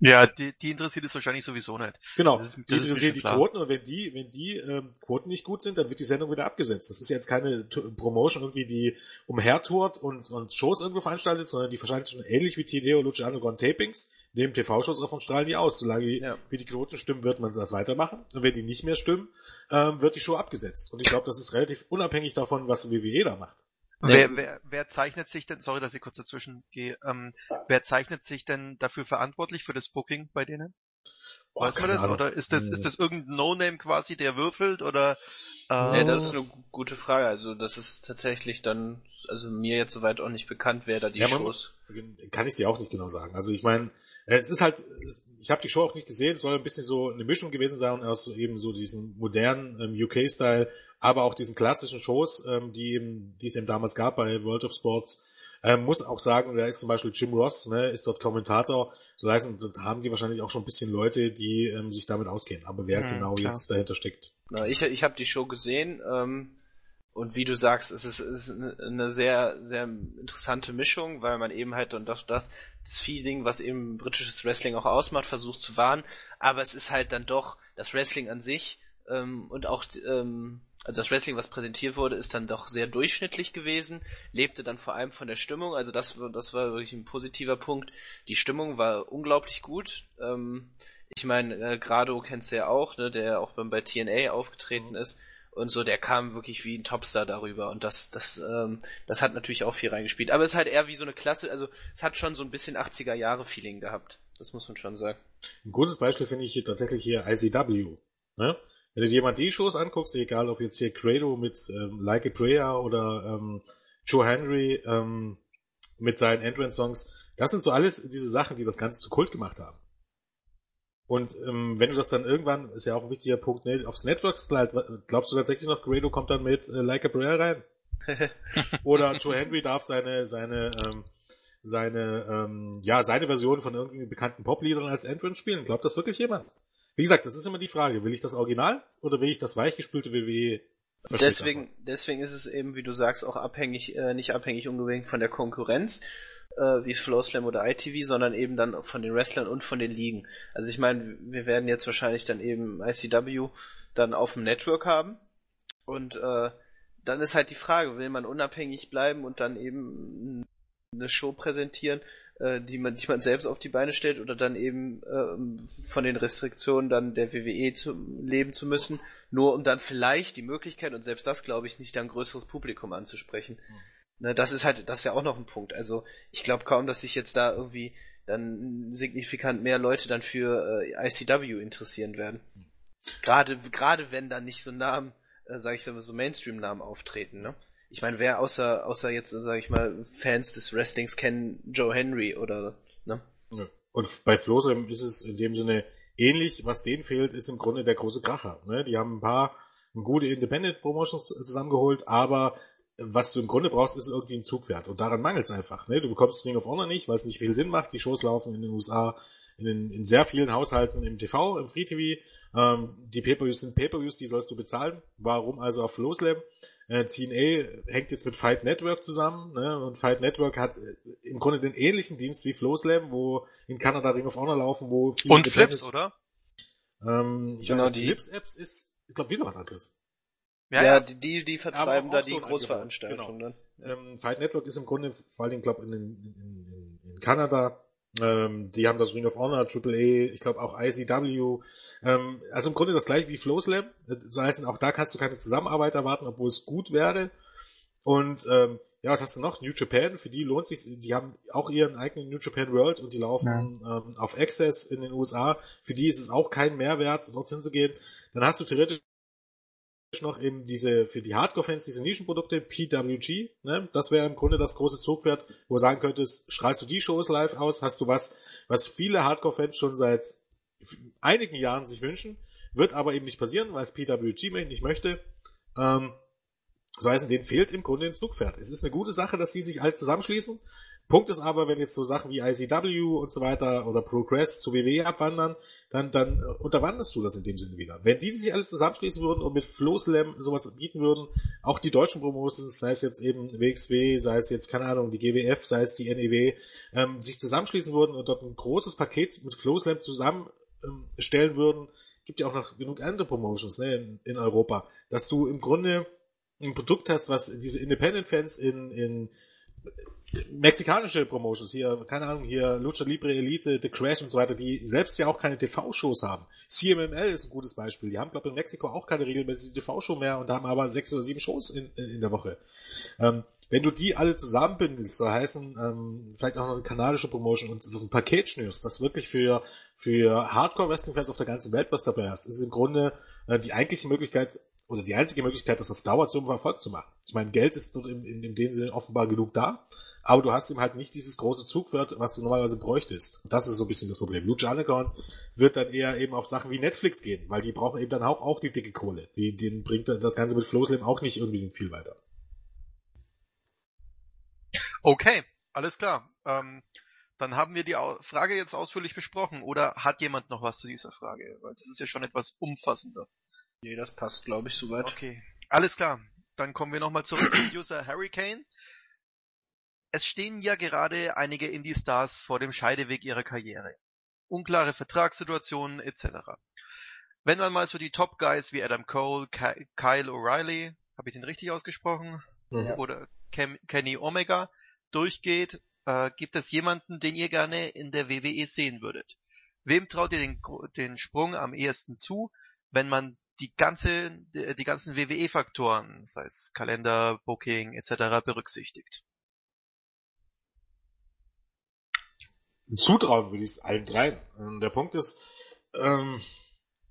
Ja, die, die interessiert es wahrscheinlich sowieso nicht. Genau, das ist, das die interessiert die klar. Quoten und wenn die, wenn die ähm, Quoten nicht gut sind, dann wird die Sendung wieder abgesetzt. Das ist jetzt keine T Promotion irgendwie, die umhertourt und, und Shows irgendwo veranstaltet, sondern die wahrscheinlich schon ähnlich wie oder Lucha Underground Tapings, nehmen TV-Shows auf und strahlen die aus. Solange die, ja. wie die Quoten stimmen, wird man das weitermachen. Und wenn die nicht mehr stimmen, ähm, wird die Show abgesetzt. Und ich glaube, das ist relativ unabhängig davon, was WWE da macht. Wer, wer, wer zeichnet sich denn, sorry, dass ich kurz dazwischen gehe, ähm, wer zeichnet sich denn dafür verantwortlich für das Booking bei denen? Oh, Weiß man das? Ahnung. Oder ist das, ist das irgendein No-Name quasi, der würfelt? Oder äh, Nee, das ist eine gute Frage. Also das ist tatsächlich dann, also mir jetzt soweit auch nicht bekannt, wer da die ja, Shows. Kann ich dir auch nicht genau sagen. Also ich meine, es ist halt, ich habe die Show auch nicht gesehen, es soll ein bisschen so eine Mischung gewesen sein aus eben so diesen modernen ähm, UK-Style, aber auch diesen klassischen Shows, ähm, die eben, die es eben damals gab bei World of Sports. Ähm, muss auch sagen, da ist zum Beispiel Jim Ross, ne, ist dort Kommentator. So heißt, da haben die wahrscheinlich auch schon ein bisschen Leute, die ähm, sich damit auskennen. Aber wer mhm, genau klar. jetzt dahinter steckt. Na, ich ich habe die Show gesehen. Ähm, und wie du sagst, es ist, es ist eine sehr, sehr interessante Mischung, weil man eben halt dann doch das, das Feeling, was eben britisches Wrestling auch ausmacht, versucht zu wahren. Aber es ist halt dann doch das Wrestling an sich ähm, und auch ähm, also das Wrestling, was präsentiert wurde, ist dann doch sehr durchschnittlich gewesen, lebte dann vor allem von der Stimmung. Also das, das war wirklich ein positiver Punkt. Die Stimmung war unglaublich gut. Ähm, ich meine, äh, Grado kennst du ja auch, ne, der auch bei TNA aufgetreten ist und so, der kam wirklich wie ein Topstar darüber und das, das, ähm, das hat natürlich auch viel reingespielt. Aber es ist halt eher wie so eine Klasse, also es hat schon so ein bisschen 80er Jahre Feeling gehabt. Das muss man schon sagen. Ein gutes Beispiel finde ich hier tatsächlich hier ICW. Ne? Wenn du dir mal die Shows anguckst, egal ob jetzt hier Credo mit ähm, Like a Prayer oder ähm, Joe Henry ähm, mit seinen Entrance-Songs, das sind so alles diese Sachen, die das Ganze zu Kult gemacht haben. Und ähm, wenn du das dann irgendwann, ist ja auch ein wichtiger Punkt, ne, aufs Network slide, glaubst du tatsächlich noch, Grado kommt dann mit äh, Like a Prayer rein? *laughs* Oder Joe Henry darf seine, seine, ähm, seine, ähm, ja, seine Version von irgendwie bekannten Popliedern als Entrance spielen? Glaubt das wirklich jemand? Wie gesagt, das ist immer die Frage, will ich das Original oder will ich das weichgespülte WWE Deswegen, deswegen ist es eben, wie du sagst, auch abhängig, äh, nicht abhängig unbedingt von der Konkurrenz, äh, wie Flowslam oder ITV, sondern eben dann von den Wrestlern und von den Ligen. Also ich meine, wir werden jetzt wahrscheinlich dann eben ICW dann auf dem Network haben. Und äh, dann ist halt die Frage, will man unabhängig bleiben und dann eben eine Show präsentieren, äh, die man, die man selbst auf die Beine stellt oder dann eben äh, von den Restriktionen dann der WWE zu leben zu müssen, nur um dann vielleicht die Möglichkeit und selbst das glaube ich nicht dann größeres Publikum anzusprechen. Mhm. Ne, das ist halt, das ist ja auch noch ein Punkt. Also ich glaube kaum, dass sich jetzt da irgendwie dann signifikant mehr Leute dann für äh, ICW interessieren werden. Mhm. Gerade, gerade wenn dann nicht so Namen, äh, sage ich mal, so Mainstream-Namen auftreten, ne? Ich meine, wer außer, außer jetzt, sage ich mal, Fans des Wrestlings kennen Joe Henry oder, ne? Und bei Flosem ist es in dem Sinne ähnlich. Was denen fehlt, ist im Grunde der große Kracher. Ne? Die haben ein paar gute Independent Promotions zusammengeholt, aber was du im Grunde brauchst, ist irgendwie ein Zugpferd. Und daran mangelt es einfach. Ne? Du bekommst Ring of Honor nicht, weil es nicht viel Sinn macht. Die Shows laufen in den USA in, in sehr vielen Haushalten im TV, im Free TV. Ähm, die Pay-Per-Views sind Pay-Per-Views, die sollst du bezahlen. Warum also auf Flowslam? Äh, TNA hängt jetzt mit Fight Network zusammen ne? und Fight Network hat äh, im Grunde den ähnlichen Dienst wie Flowslam, wo in Kanada Ring of Honor laufen, wo viele Und Flips, oder? Ähm, ich genau, die Flips-Apps ist, ich glaube, wieder was anderes. Ja, ja, die, die, die vertreiben da die so Großveranstaltungen. Genau. Ähm, Fight Network ist im Grunde vor allem, glaube in, in, in, in Kanada ähm, die haben das Ring of Honor, AAA, ich glaube auch ICW. Ähm, also im Grunde das gleiche wie FlowSlam. Das heißt, auch da kannst du keine Zusammenarbeit erwarten, obwohl es gut wäre. Und ähm, ja, was hast du noch? New Japan, für die lohnt sich, die haben auch ihren eigenen New Japan World und die laufen ja. ähm, auf Access in den USA. Für die ist es auch kein Mehrwert, dorthin zu gehen. Dann hast du theoretisch noch eben diese, für die Hardcore-Fans diese Nischenprodukte, PWG, ne? Das wäre im Grunde das große Zugpferd, wo du sagen könntest, strahlst du die Shows live aus, hast du was, was viele Hardcore-Fans schon seit einigen Jahren sich wünschen, wird aber eben nicht passieren, weil es PWG nicht möchte. Ähm, so heißen, denen fehlt im Grunde ein Zugpferd. Es ist eine gute Sache, dass sie sich alle zusammenschließen. Punkt ist aber, wenn jetzt so Sachen wie ICW und so weiter oder Progress zu WWE abwandern, dann, dann äh, unterwanderst du das in dem Sinne wieder. Wenn die sich alle zusammenschließen würden und mit Flow Slam sowas bieten würden, auch die deutschen Promotions, sei es jetzt eben WXW, sei es jetzt, keine Ahnung, die GWF, sei es die NEW, ähm, sich zusammenschließen würden und dort ein großes Paket mit Flow Slam zusammenstellen ähm, würden, gibt ja auch noch genug andere Promotions ne, in, in Europa, dass du im Grunde ein Produkt hast, was diese Independent-Fans in, in mexikanische Promotions hier, keine Ahnung, hier Lucha Libre Elite, The Crash und so weiter, die selbst ja auch keine TV-Shows haben. CMML ist ein gutes Beispiel. Die haben, glaube ich, in Mexiko auch keine regelmäßige TV-Show mehr und haben aber sechs oder sieben Shows in, in der Woche. Ähm, wenn du die alle zusammenbündelst, so heißen, ähm, vielleicht auch noch eine kanadische Promotion und so ein Paket schnürst, das wirklich für, für Hardcore-Wrestling-Fans auf der ganzen Welt was dabei hast, ist im Grunde äh, die eigentliche Möglichkeit, oder die einzige Möglichkeit, das auf Dauer zum Erfolg zu machen. Ich meine, Geld ist in, in, in dem Sinne offenbar genug da, aber du hast eben halt nicht dieses große Zugwert, was du normalerweise bräuchtest. Und das ist so ein bisschen das Problem. Lucha Underground wird dann eher eben auf Sachen wie Netflix gehen, weil die brauchen eben dann auch, auch die dicke Kohle. Die, denen bringt das Ganze mit Flowslam auch nicht irgendwie viel weiter. Okay, alles klar. Ähm, dann haben wir die Frage jetzt ausführlich besprochen. Oder hat jemand noch was zu dieser Frage? Weil das ist ja schon etwas umfassender. Nee, das passt, glaube ich, soweit. Okay, alles klar. Dann kommen wir nochmal zurück zum User Hurricane. Es stehen ja gerade einige Indie-Stars vor dem Scheideweg ihrer Karriere. Unklare Vertragssituationen etc. Wenn man mal so die Top-Guys wie Adam Cole, Ky Kyle O'Reilly, habe ich den richtig ausgesprochen? Ja. Oder Ken Kenny Omega durchgeht, äh, gibt es jemanden, den ihr gerne in der WWE sehen würdet? Wem traut ihr den, den Sprung am ehesten zu, wenn man die ganze, die ganzen WWE-Faktoren, sei es Kalender, Booking etc. berücksichtigt. Zutrauen würde ich es allen dreien. Und der Punkt ist, ähm,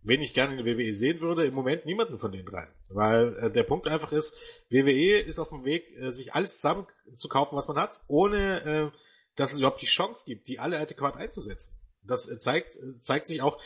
wen ich gerne in der WWE sehen würde, im Moment niemanden von den dreien. Weil äh, der Punkt einfach ist, WWE ist auf dem Weg, äh, sich alles zusammen zu kaufen, was man hat, ohne äh, dass es überhaupt die Chance gibt, die alle adäquat einzusetzen. Das zeigt, zeigt sich auch,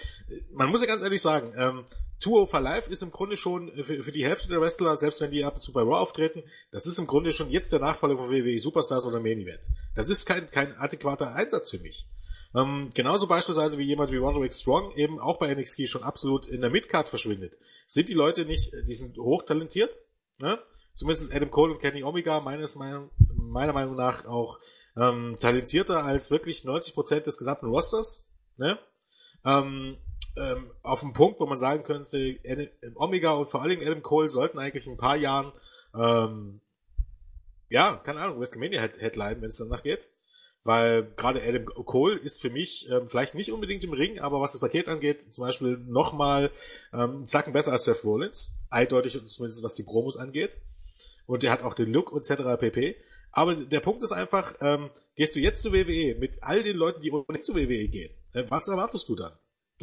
man muss ja ganz ehrlich sagen, ähm, 205 Live ist im Grunde schon für, für, die Hälfte der Wrestler, selbst wenn die ab und zu bei Raw auftreten, das ist im Grunde schon jetzt der Nachfolger von WWE Superstars oder Main Event. Das ist kein, kein adäquater Einsatz für mich. Ähm, genauso beispielsweise wie jemand wie Roderick Strong eben auch bei NXT schon absolut in der Midcard verschwindet. Sind die Leute nicht, die sind hochtalentiert, ne? Zumindest Adam Cole und Kenny Omega meines Meinung, meiner Meinung nach auch ähm, talentierter als wirklich 90% des gesamten Rosters, ne? Ähm, ähm, auf dem Punkt, wo man sagen könnte, Omega und vor Dingen Adam Cole sollten eigentlich in ein paar Jahren ähm, ja, keine Ahnung, WrestleMania Headline, wenn es danach geht. Weil gerade Adam Cole ist für mich ähm, vielleicht nicht unbedingt im Ring, aber was das Paket angeht, zum Beispiel nochmal ähm, Zacken besser als Seth Rollins. Eindeutig, zumindest was die Promos angeht. Und der hat auch den Look etc. pp. Aber der Punkt ist einfach, ähm, gehst du jetzt zu WWE mit all den Leuten, die nicht zu WWE gehen, äh, was erwartest du dann?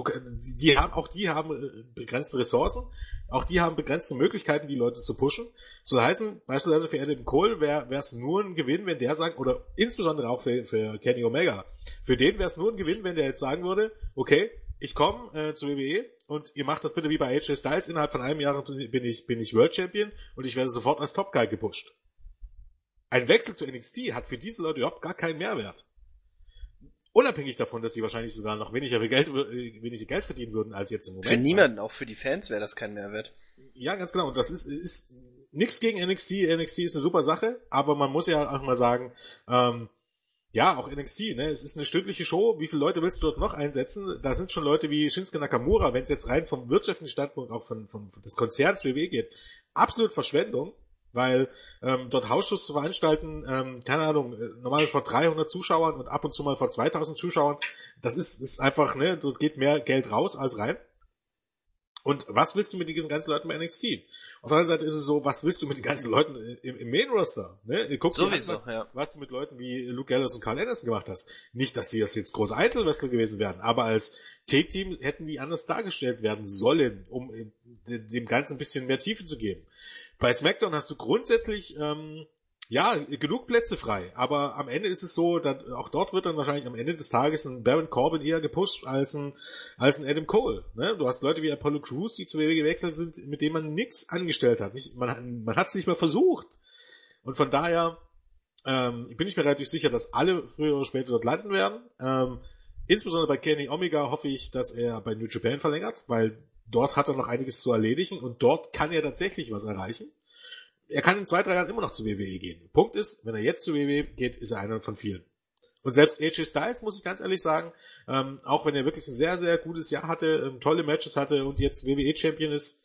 Die, die haben, auch die haben äh, begrenzte Ressourcen, auch die haben begrenzte Möglichkeiten, die Leute zu pushen. So heißen, beispielsweise für Adam Cole wäre es nur ein Gewinn, wenn der sagt, oder insbesondere auch für, für Kenny Omega, für den wäre es nur ein Gewinn, wenn der jetzt sagen würde, okay, ich komme äh, zu WWE und ihr macht das bitte wie bei AJ Styles, innerhalb von einem Jahr bin ich, bin ich World Champion und ich werde sofort als Top Guy gepusht. Ein Wechsel zu NXT hat für diese Leute überhaupt gar keinen Mehrwert. Unabhängig davon, dass sie wahrscheinlich sogar noch weniger Geld, äh, weniger Geld verdienen würden als jetzt im Moment. Für niemanden, auch für die Fans wäre das kein Mehrwert. Ja, ganz genau. Und das ist, ist nichts gegen NXT. NXT ist eine super Sache, aber man muss ja auch mal sagen, ähm, ja, auch NXT, ne? Es ist eine stündliche Show. Wie viele Leute willst du dort noch einsetzen? Da sind schon Leute wie Shinsuke Nakamura, wenn es jetzt rein vom wirtschaftlichen Standpunkt auch von, von, von des Konzerns WWE geht. Absolut Verschwendung weil ähm, dort Hausschuss zu veranstalten, ähm, keine Ahnung, äh, normal vor 300 Zuschauern und ab und zu mal vor 2000 Zuschauern, das ist, ist einfach, ne, dort geht mehr Geld raus als rein. Und was willst du mit diesen ganzen Leuten bei NXT? Auf der anderen Seite ist es so, was willst du mit den ganzen Leuten im, im Main Roster? Ne? Guck Sowieso, an, was, ja. was du mit Leuten wie Luke Gallows und Carl Anderson gemacht hast. Nicht, dass sie das jetzt große Einzelwrestler gewesen wären, aber als Take-Team hätten die anders dargestellt werden sollen, um dem Ganzen ein bisschen mehr Tiefe zu geben. Bei SmackDown hast du grundsätzlich ähm, ja genug Plätze frei, aber am Ende ist es so, dass auch dort wird dann wahrscheinlich am Ende des Tages ein Baron Corbin eher gepusht als ein als ein Adam Cole. Ne? Du hast Leute wie Apollo Crews, die zu WWE gewechselt sind, mit denen man nichts angestellt hat. Nicht, man man hat es nicht mal versucht. Und von daher ähm, bin ich mir relativ sicher, dass alle früher oder später dort landen werden. Ähm, insbesondere bei Kenny Omega hoffe ich, dass er bei New Japan verlängert, weil Dort hat er noch einiges zu erledigen und dort kann er tatsächlich was erreichen. Er kann in zwei, drei Jahren immer noch zu WWE gehen. Punkt ist, wenn er jetzt zu WWE geht, ist er einer von vielen. Und selbst AJ Styles, muss ich ganz ehrlich sagen, ähm, auch wenn er wirklich ein sehr, sehr gutes Jahr hatte, ähm, tolle Matches hatte und jetzt WWE-Champion ist,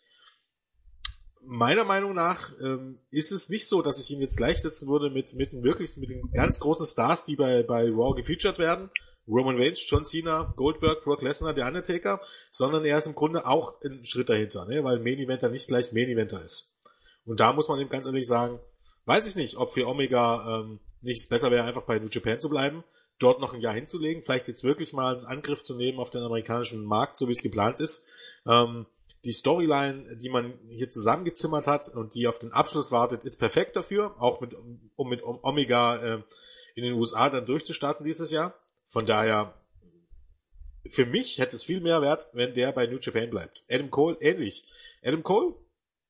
meiner Meinung nach ähm, ist es nicht so, dass ich ihn jetzt gleichsetzen würde mit, mit wirklich mit den ganz großen Stars, die bei, bei Raw gefeatured werden. Roman Reigns, John Cena, Goldberg, Brock Lesnar, der Undertaker, sondern er ist im Grunde auch einen Schritt dahinter, ne? weil Main Eventer nicht gleich Main Eventer ist. Und da muss man eben ganz ehrlich sagen, weiß ich nicht, ob für Omega ähm, nichts besser wäre, einfach bei New Japan zu bleiben, dort noch ein Jahr hinzulegen, vielleicht jetzt wirklich mal einen Angriff zu nehmen auf den amerikanischen Markt, so wie es geplant ist. Ähm, die Storyline, die man hier zusammengezimmert hat und die auf den Abschluss wartet, ist perfekt dafür, auch mit, um mit Omega äh, in den USA dann durchzustarten dieses Jahr. Von daher, für mich hätte es viel mehr Wert, wenn der bei New Japan bleibt. Adam Cole ähnlich. Adam Cole,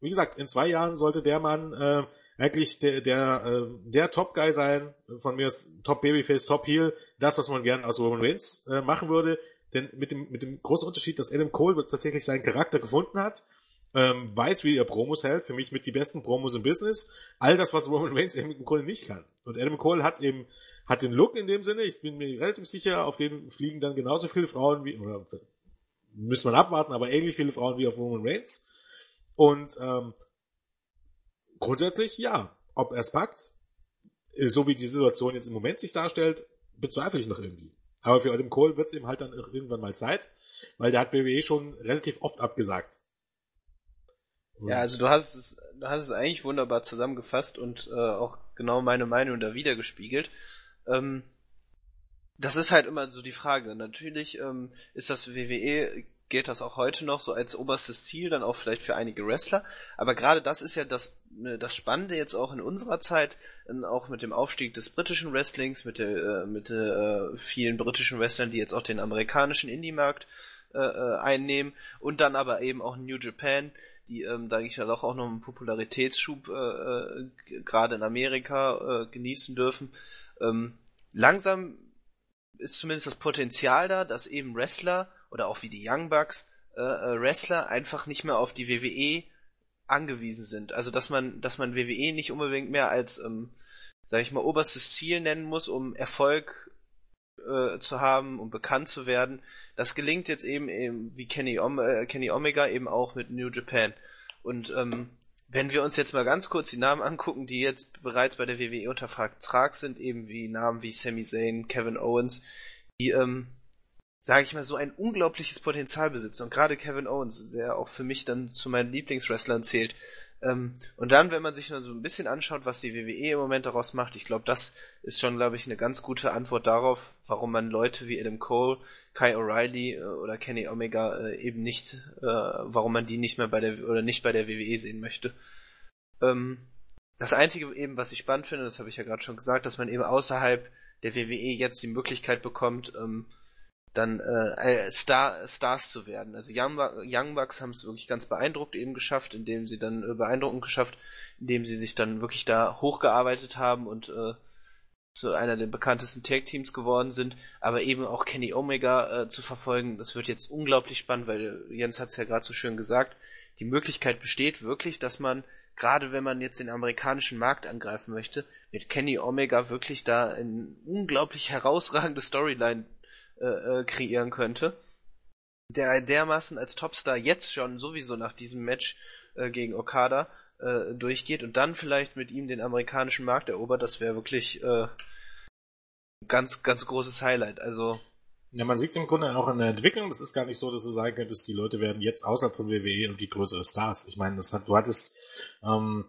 wie gesagt, in zwei Jahren sollte der Mann äh, eigentlich der der äh, der Top Guy sein, von mir ist Top Babyface, Top Heel, das was man gerne aus Roman Reigns äh, machen würde, denn mit dem mit dem großen Unterschied, dass Adam Cole tatsächlich seinen Charakter gefunden hat, ähm, weiß wie er Promos hält, für mich mit die besten Promos im Business, all das was Roman Reigns im Grunde nicht kann. Und Adam Cole hat eben hat den Look in dem Sinne, ich bin mir relativ sicher, auf den fliegen dann genauso viele Frauen wie, oder müssen man abwarten, aber ähnlich viele Frauen wie auf Roman Reigns. Und ähm, grundsätzlich, ja, ob er es packt, äh, so wie die Situation jetzt im Moment sich darstellt, bezweifle ich noch irgendwie. Aber für Adam Cole wird es ihm halt dann irgendwann mal Zeit, weil der hat WWE schon relativ oft abgesagt. Ja, also du hast es, du hast es eigentlich wunderbar zusammengefasst und äh, auch genau meine Meinung da wieder gespiegelt. Ähm, das ist halt immer so die Frage. Natürlich ähm, ist das WWE, gilt das auch heute noch so als oberstes Ziel, dann auch vielleicht für einige Wrestler. Aber gerade das ist ja das, ne, das Spannende jetzt auch in unserer Zeit, auch mit dem Aufstieg des britischen Wrestlings, mit, der, äh, mit äh, vielen britischen Wrestlern, die jetzt auch den amerikanischen Indie-Markt äh, äh einnehmen und dann aber eben auch New Japan, die, ähm, denke ich, ja doch auch noch einen Popularitätsschub äh, äh, gerade in Amerika äh, genießen dürfen. Ähm, langsam ist zumindest das Potenzial da, dass eben Wrestler oder auch wie die Young Bucks äh, äh Wrestler einfach nicht mehr auf die WWE angewiesen sind. Also dass man, dass man WWE nicht unbedingt mehr als, ähm, sag ich mal, oberstes Ziel nennen muss, um Erfolg äh, zu haben, um bekannt zu werden. Das gelingt jetzt eben, eben wie Kenny, Om äh, Kenny Omega eben auch mit New Japan. Und ähm, wenn wir uns jetzt mal ganz kurz die Namen angucken, die jetzt bereits bei der WWE unter Vertrag sind, eben wie Namen wie Sami Zayn, Kevin Owens, die ähm, sage ich mal, so ein unglaubliches Potenzial besitzen. Und gerade Kevin Owens, der auch für mich dann zu meinen Lieblingswrestlern zählt. Ähm, und dann, wenn man sich nur so ein bisschen anschaut, was die WWE im Moment daraus macht, ich glaube, das ist schon, glaube ich, eine ganz gute Antwort darauf, warum man Leute wie Adam Cole, Kai O'Reilly äh, oder Kenny Omega äh, eben nicht, äh, warum man die nicht mehr bei der oder nicht bei der WWE sehen möchte. Ähm, das Einzige eben, was ich spannend finde, das habe ich ja gerade schon gesagt, dass man eben außerhalb der WWE jetzt die Möglichkeit bekommt, ähm, dann äh, Star, Stars zu werden. Also Young, Young Bucks haben es wirklich ganz beeindruckt eben geschafft, indem sie dann äh, beeindruckend geschafft, indem sie sich dann wirklich da hochgearbeitet haben und äh, zu einer der bekanntesten Tag Teams geworden sind, aber eben auch Kenny Omega äh, zu verfolgen, das wird jetzt unglaublich spannend, weil Jens hat es ja gerade so schön gesagt, die Möglichkeit besteht wirklich, dass man gerade wenn man jetzt den amerikanischen Markt angreifen möchte, mit Kenny Omega wirklich da ein unglaublich herausragende Storyline äh, äh, kreieren könnte. Der dermaßen als Topstar jetzt schon sowieso nach diesem Match äh, gegen Okada äh, durchgeht und dann vielleicht mit ihm den amerikanischen Markt erobert, das wäre wirklich äh, ganz, ganz großes Highlight. Also ja, man sieht im Grunde auch in der Entwicklung, das ist gar nicht so, dass du sagen könntest, die Leute werden jetzt außerhalb von WWE und die größere Stars. Ich meine, das hat, du hattest ähm,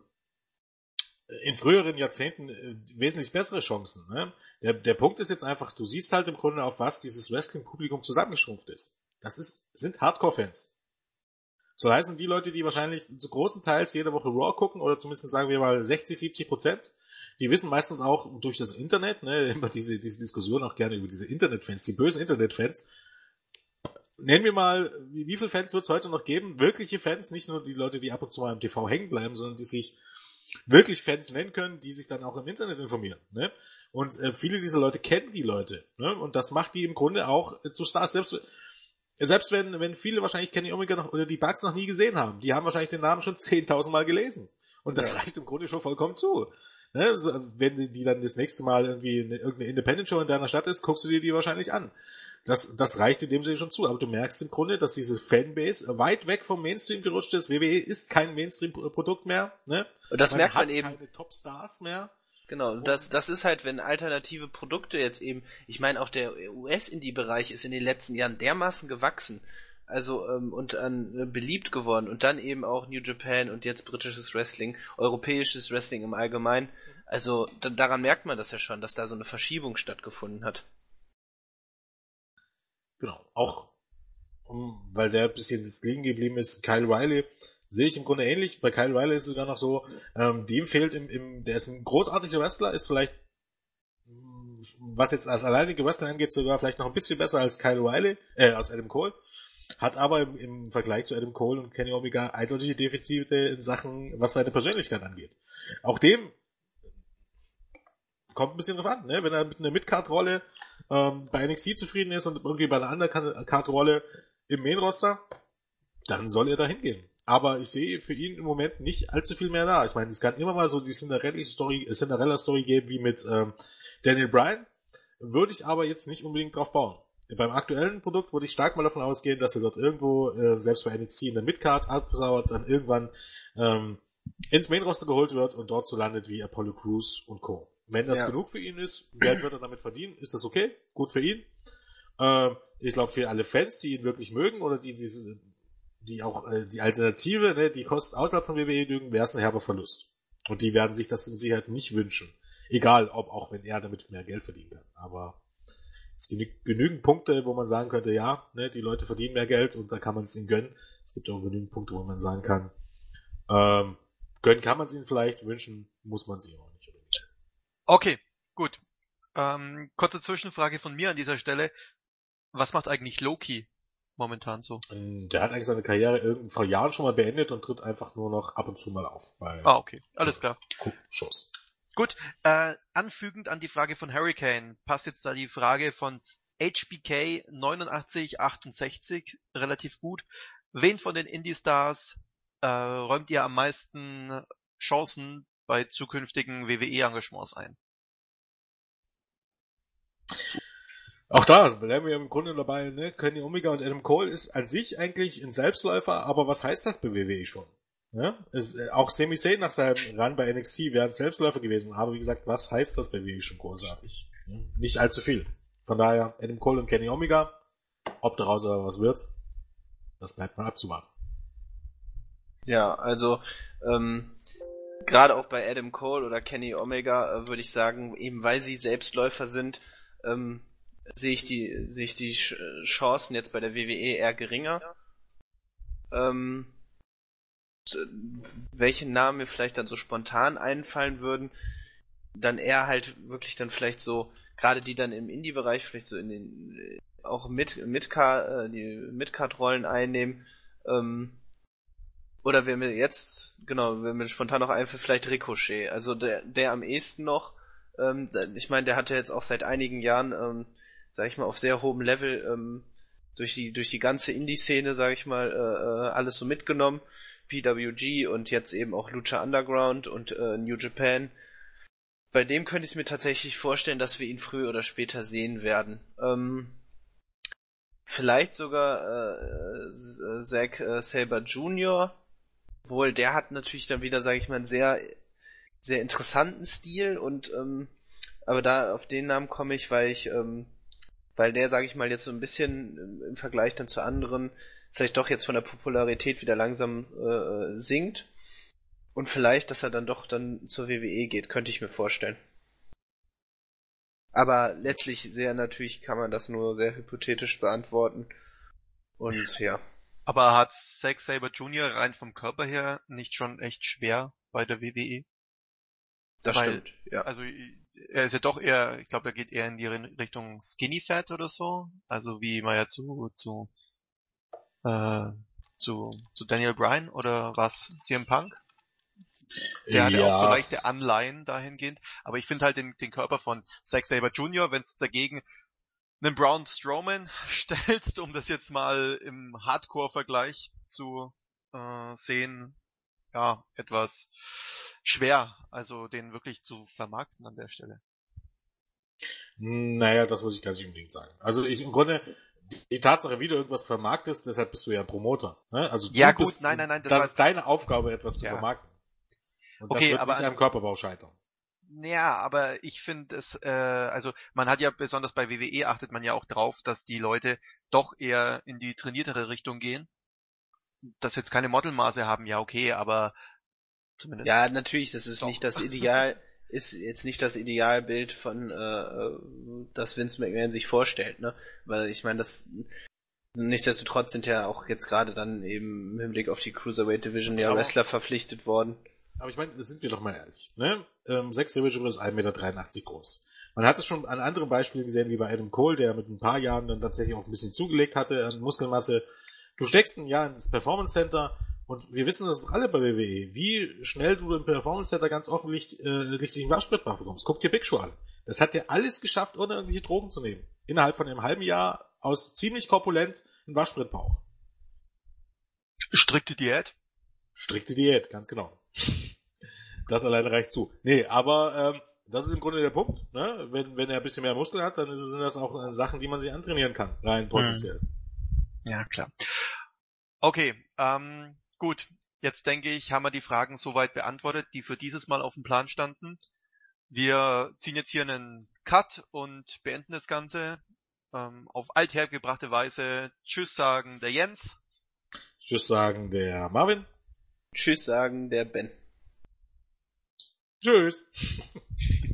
in früheren Jahrzehnten äh, wesentlich bessere Chancen. Ne? Der, der Punkt ist jetzt einfach, du siehst halt im Grunde auf was dieses Wrestling-Publikum zusammengeschrumpft ist. Das ist, sind Hardcore-Fans. So heißen die Leute, die wahrscheinlich zu großen Teils jede Woche Raw gucken, oder zumindest sagen wir mal 60, 70 Prozent, die wissen meistens auch durch das Internet, ne, *laughs* immer diese, diese Diskussion auch gerne über diese Internet-Fans, die bösen Internet-Fans. Nennen wir mal, wie, wie viele Fans wird es heute noch geben? Wirkliche Fans, nicht nur die Leute, die ab und zu mal im TV hängen bleiben, sondern die sich wirklich Fans nennen können, die sich dann auch im Internet informieren. Ne? Und äh, viele dieser Leute kennen die Leute. Ne? Und das macht die im Grunde auch zu Stars. Selbst, selbst wenn, wenn viele wahrscheinlich Kenny Omega noch, oder die Bugs noch nie gesehen haben, die haben wahrscheinlich den Namen schon 10.000 Mal gelesen. Und das ja. reicht im Grunde schon vollkommen zu. Ne? So, wenn die dann das nächste Mal irgendwie eine, irgendeine Independent Show in deiner Stadt ist, guckst du dir die wahrscheinlich an. Das, das reicht in dem Sinne schon zu. Aber du merkst im Grunde, dass diese Fanbase weit weg vom Mainstream gerutscht ist. WWE ist kein Mainstream-Produkt mehr. Ne? Und das man merkt man eben. keine Top-Stars mehr. Genau, und das, das ist halt, wenn alternative Produkte jetzt eben, ich meine, auch der US-Indie-Bereich ist in den letzten Jahren dermaßen gewachsen, also ähm, und an äh, beliebt geworden und dann eben auch New Japan und jetzt britisches Wrestling, europäisches Wrestling im Allgemeinen. Also da, daran merkt man das ja schon, dass da so eine Verschiebung stattgefunden hat. Genau. Auch, um, weil der bisschen jetzt liegen geblieben ist, Kyle Riley, sehe ich im Grunde ähnlich. Bei Kyle Riley ist es sogar noch so, ähm, dem fehlt im, im, der ist ein großartiger Wrestler, ist vielleicht, was jetzt als alleinige Wrestler angeht, sogar vielleicht noch ein bisschen besser als Kyle Riley, äh, als Adam Cole. Hat aber im, im Vergleich zu Adam Cole und Kenny Omega eindeutige Defizite in Sachen, was seine Persönlichkeit angeht. Auch dem kommt ein bisschen drauf an, ne? Wenn er mit einer Midcard-Rolle ähm, bei NXT zufrieden ist und irgendwie bei einer anderen Card-Rolle im Main-Roster, dann soll er da hingehen. Aber ich sehe für ihn im Moment nicht allzu viel mehr da. Ich meine, es kann immer mal so die Cinderella-Story Cinderella -Story geben wie mit ähm, Daniel Bryan. Würde ich aber jetzt nicht unbedingt drauf bauen. Beim aktuellen Produkt würde ich stark mal davon ausgehen, dass er dort irgendwo, äh, selbst bei NXT in der Midcard absauert, dann irgendwann ähm, ins Main-Roster geholt wird und dort so landet wie Apollo Crews und Co. Wenn das ja. genug für ihn ist, Geld wird er damit verdienen, ist das okay, gut für ihn. Ähm, ich glaube, für alle Fans, die ihn wirklich mögen oder die diese, die auch äh, die Alternative, ne, die Kosten außerhalb von WWE lügen, wäre es ein herber Verlust. Und die werden sich das in Sicherheit nicht wünschen. Egal, ob auch wenn er damit mehr Geld verdienen kann. Aber es gibt genügend Punkte, wo man sagen könnte, ja, ne, die Leute verdienen mehr Geld und da kann man es ihnen gönnen. Es gibt auch genügend Punkte, wo man sagen kann, ähm, gönnen kann man es ihnen vielleicht, wünschen muss man sie auch nicht. Okay, gut. Ähm, kurze Zwischenfrage von mir an dieser Stelle. Was macht eigentlich Loki momentan so? Ähm, der hat eigentlich seine Karriere vor Jahren schon mal beendet und tritt einfach nur noch ab und zu mal auf. ah, okay. Alles klar. Shows. Gut, äh, anfügend an die Frage von Hurricane passt jetzt da die Frage von HBK 8968 relativ gut. Wen von den Indie-Stars äh, räumt ihr am meisten Chancen bei zukünftigen WWE-Engagements ein? Auch da bleiben wir im Grunde dabei, ne? Kenny Omega und Adam Cole ist an sich eigentlich ein Selbstläufer, aber was heißt das bei WWE schon? Ja? Es, äh, auch Sami Zayn nach seinem Run bei NXT wäre ein Selbstläufer gewesen, aber wie gesagt, was heißt das bei WWE schon großartig? Nicht allzu viel. Von daher, Adam Cole und Kenny Omega, ob daraus aber was wird, das bleibt mal abzuwarten. Ja, also ähm, gerade auch bei Adam Cole oder Kenny Omega äh, würde ich sagen, eben weil sie Selbstläufer sind, ähm, sehe ich die sehe ich die Chancen jetzt bei der WWE eher geringer. Ähm, welche Namen mir vielleicht dann so spontan einfallen würden, dann eher halt wirklich dann vielleicht so, gerade die dann im Indie-Bereich vielleicht so in den, auch mit, Midcard, äh, die Midcard-Rollen einnehmen, ähm, oder wer mir jetzt, genau, wer mir spontan noch einfällt, vielleicht Ricochet, also der, der am ehesten noch, ähm, ich meine, der hatte jetzt auch seit einigen Jahren, ähm, sag ich mal, auf sehr hohem Level, ähm, durch die, durch die ganze Indie-Szene, sag ich mal, äh, äh alles so mitgenommen PWG und jetzt eben auch Lucha Underground und äh, New Japan. Bei dem könnte ich mir tatsächlich vorstellen, dass wir ihn früher oder später sehen werden. Ähm, vielleicht sogar äh, äh Zack äh, Saber Jr., obwohl der hat natürlich dann wieder, sage ich mal, einen sehr, sehr interessanten Stil und ähm, aber da auf den Namen komme ich, weil ich, ähm, weil der, sage ich mal, jetzt so ein bisschen im, im Vergleich dann zu anderen vielleicht doch jetzt von der Popularität wieder langsam äh, sinkt. Und vielleicht, dass er dann doch dann zur WWE geht, könnte ich mir vorstellen. Aber letztlich sehr natürlich kann man das nur sehr hypothetisch beantworten. Und ja. Aber hat Zack Saber Jr. rein vom Körper her nicht schon echt schwer bei der WWE? Das Weil, stimmt, ja. Also er ist ja doch eher, ich glaube, er geht eher in die Richtung Skinny Fat oder so. Also wie man ja zu, zu äh, zu, zu Daniel Bryan oder was? CM Punk? Der ja. hat ja auch so leichte Anleihen dahingehend. Aber ich finde halt den, den Körper von Zack Saber Jr., wenn es dagegen einen Braun Strowman *laughs* stellst, um das jetzt mal im Hardcore-Vergleich zu äh, sehen, ja, etwas schwer, also den wirklich zu vermarkten an der Stelle. Naja, das muss ich gar nicht unbedingt sagen. Also ich im Grunde, die Tatsache, wie du irgendwas vermarktest, deshalb bist du ja Promoter. Ne? Also ja gut, bist, nein, nein, nein. Das, das ist deine Aufgabe, etwas zu ja. vermarkten. Und okay, das wird aber nicht am Körperbau scheitern. Ja, aber ich finde es, äh, also man hat ja besonders bei WWE achtet man ja auch drauf, dass die Leute doch eher in die trainiertere Richtung gehen. Dass jetzt keine Modelmaße haben, ja okay, aber zumindest. Ja, natürlich, das ist doch. nicht das *laughs* Ideal. ist jetzt nicht das Idealbild von, äh, das Vince McMahon sich vorstellt, ne? Weil ich meine, das nichtsdestotrotz sind ja auch jetzt gerade dann eben im Hinblick auf die Cruiserweight Division ja Wrestler verpflichtet worden. Aber ich meine, sind wir doch mal ehrlich, ne? Ähm, Sex Division ist 1,83 Meter groß. Man hat es schon an anderen Beispielen gesehen, wie bei Adam Cole, der mit ein paar Jahren dann tatsächlich auch ein bisschen zugelegt hatte an Muskelmasse. Du steckst ein Jahr ins Performance Center, und wir wissen das alle bei WWE, wie schnell du im Performance Center ganz offensichtlich äh, richtigen Waschbrett bekommst. Guck dir Big Show an. Das hat er alles geschafft, ohne irgendwelche Drogen zu nehmen. Innerhalb von einem halben Jahr aus ziemlich korpulent ein Waschbrettbauch. Strikte Diät? Strikte Diät, ganz genau. Das alleine reicht zu. Nee, aber ähm, das ist im Grunde der Punkt. Ne? Wenn, wenn er ein bisschen mehr Muskeln hat, dann sind das auch Sachen, die man sich antrainieren kann, rein potenziell. Ja, klar. Okay, ähm, Gut, jetzt denke ich, haben wir die Fragen soweit beantwortet, die für dieses Mal auf dem Plan standen. Wir ziehen jetzt hier einen Cut und beenden das Ganze ähm, auf althergebrachte Weise. Tschüss sagen der Jens. Tschüss sagen der Marvin. Tschüss sagen der Ben. Tschüss. *laughs*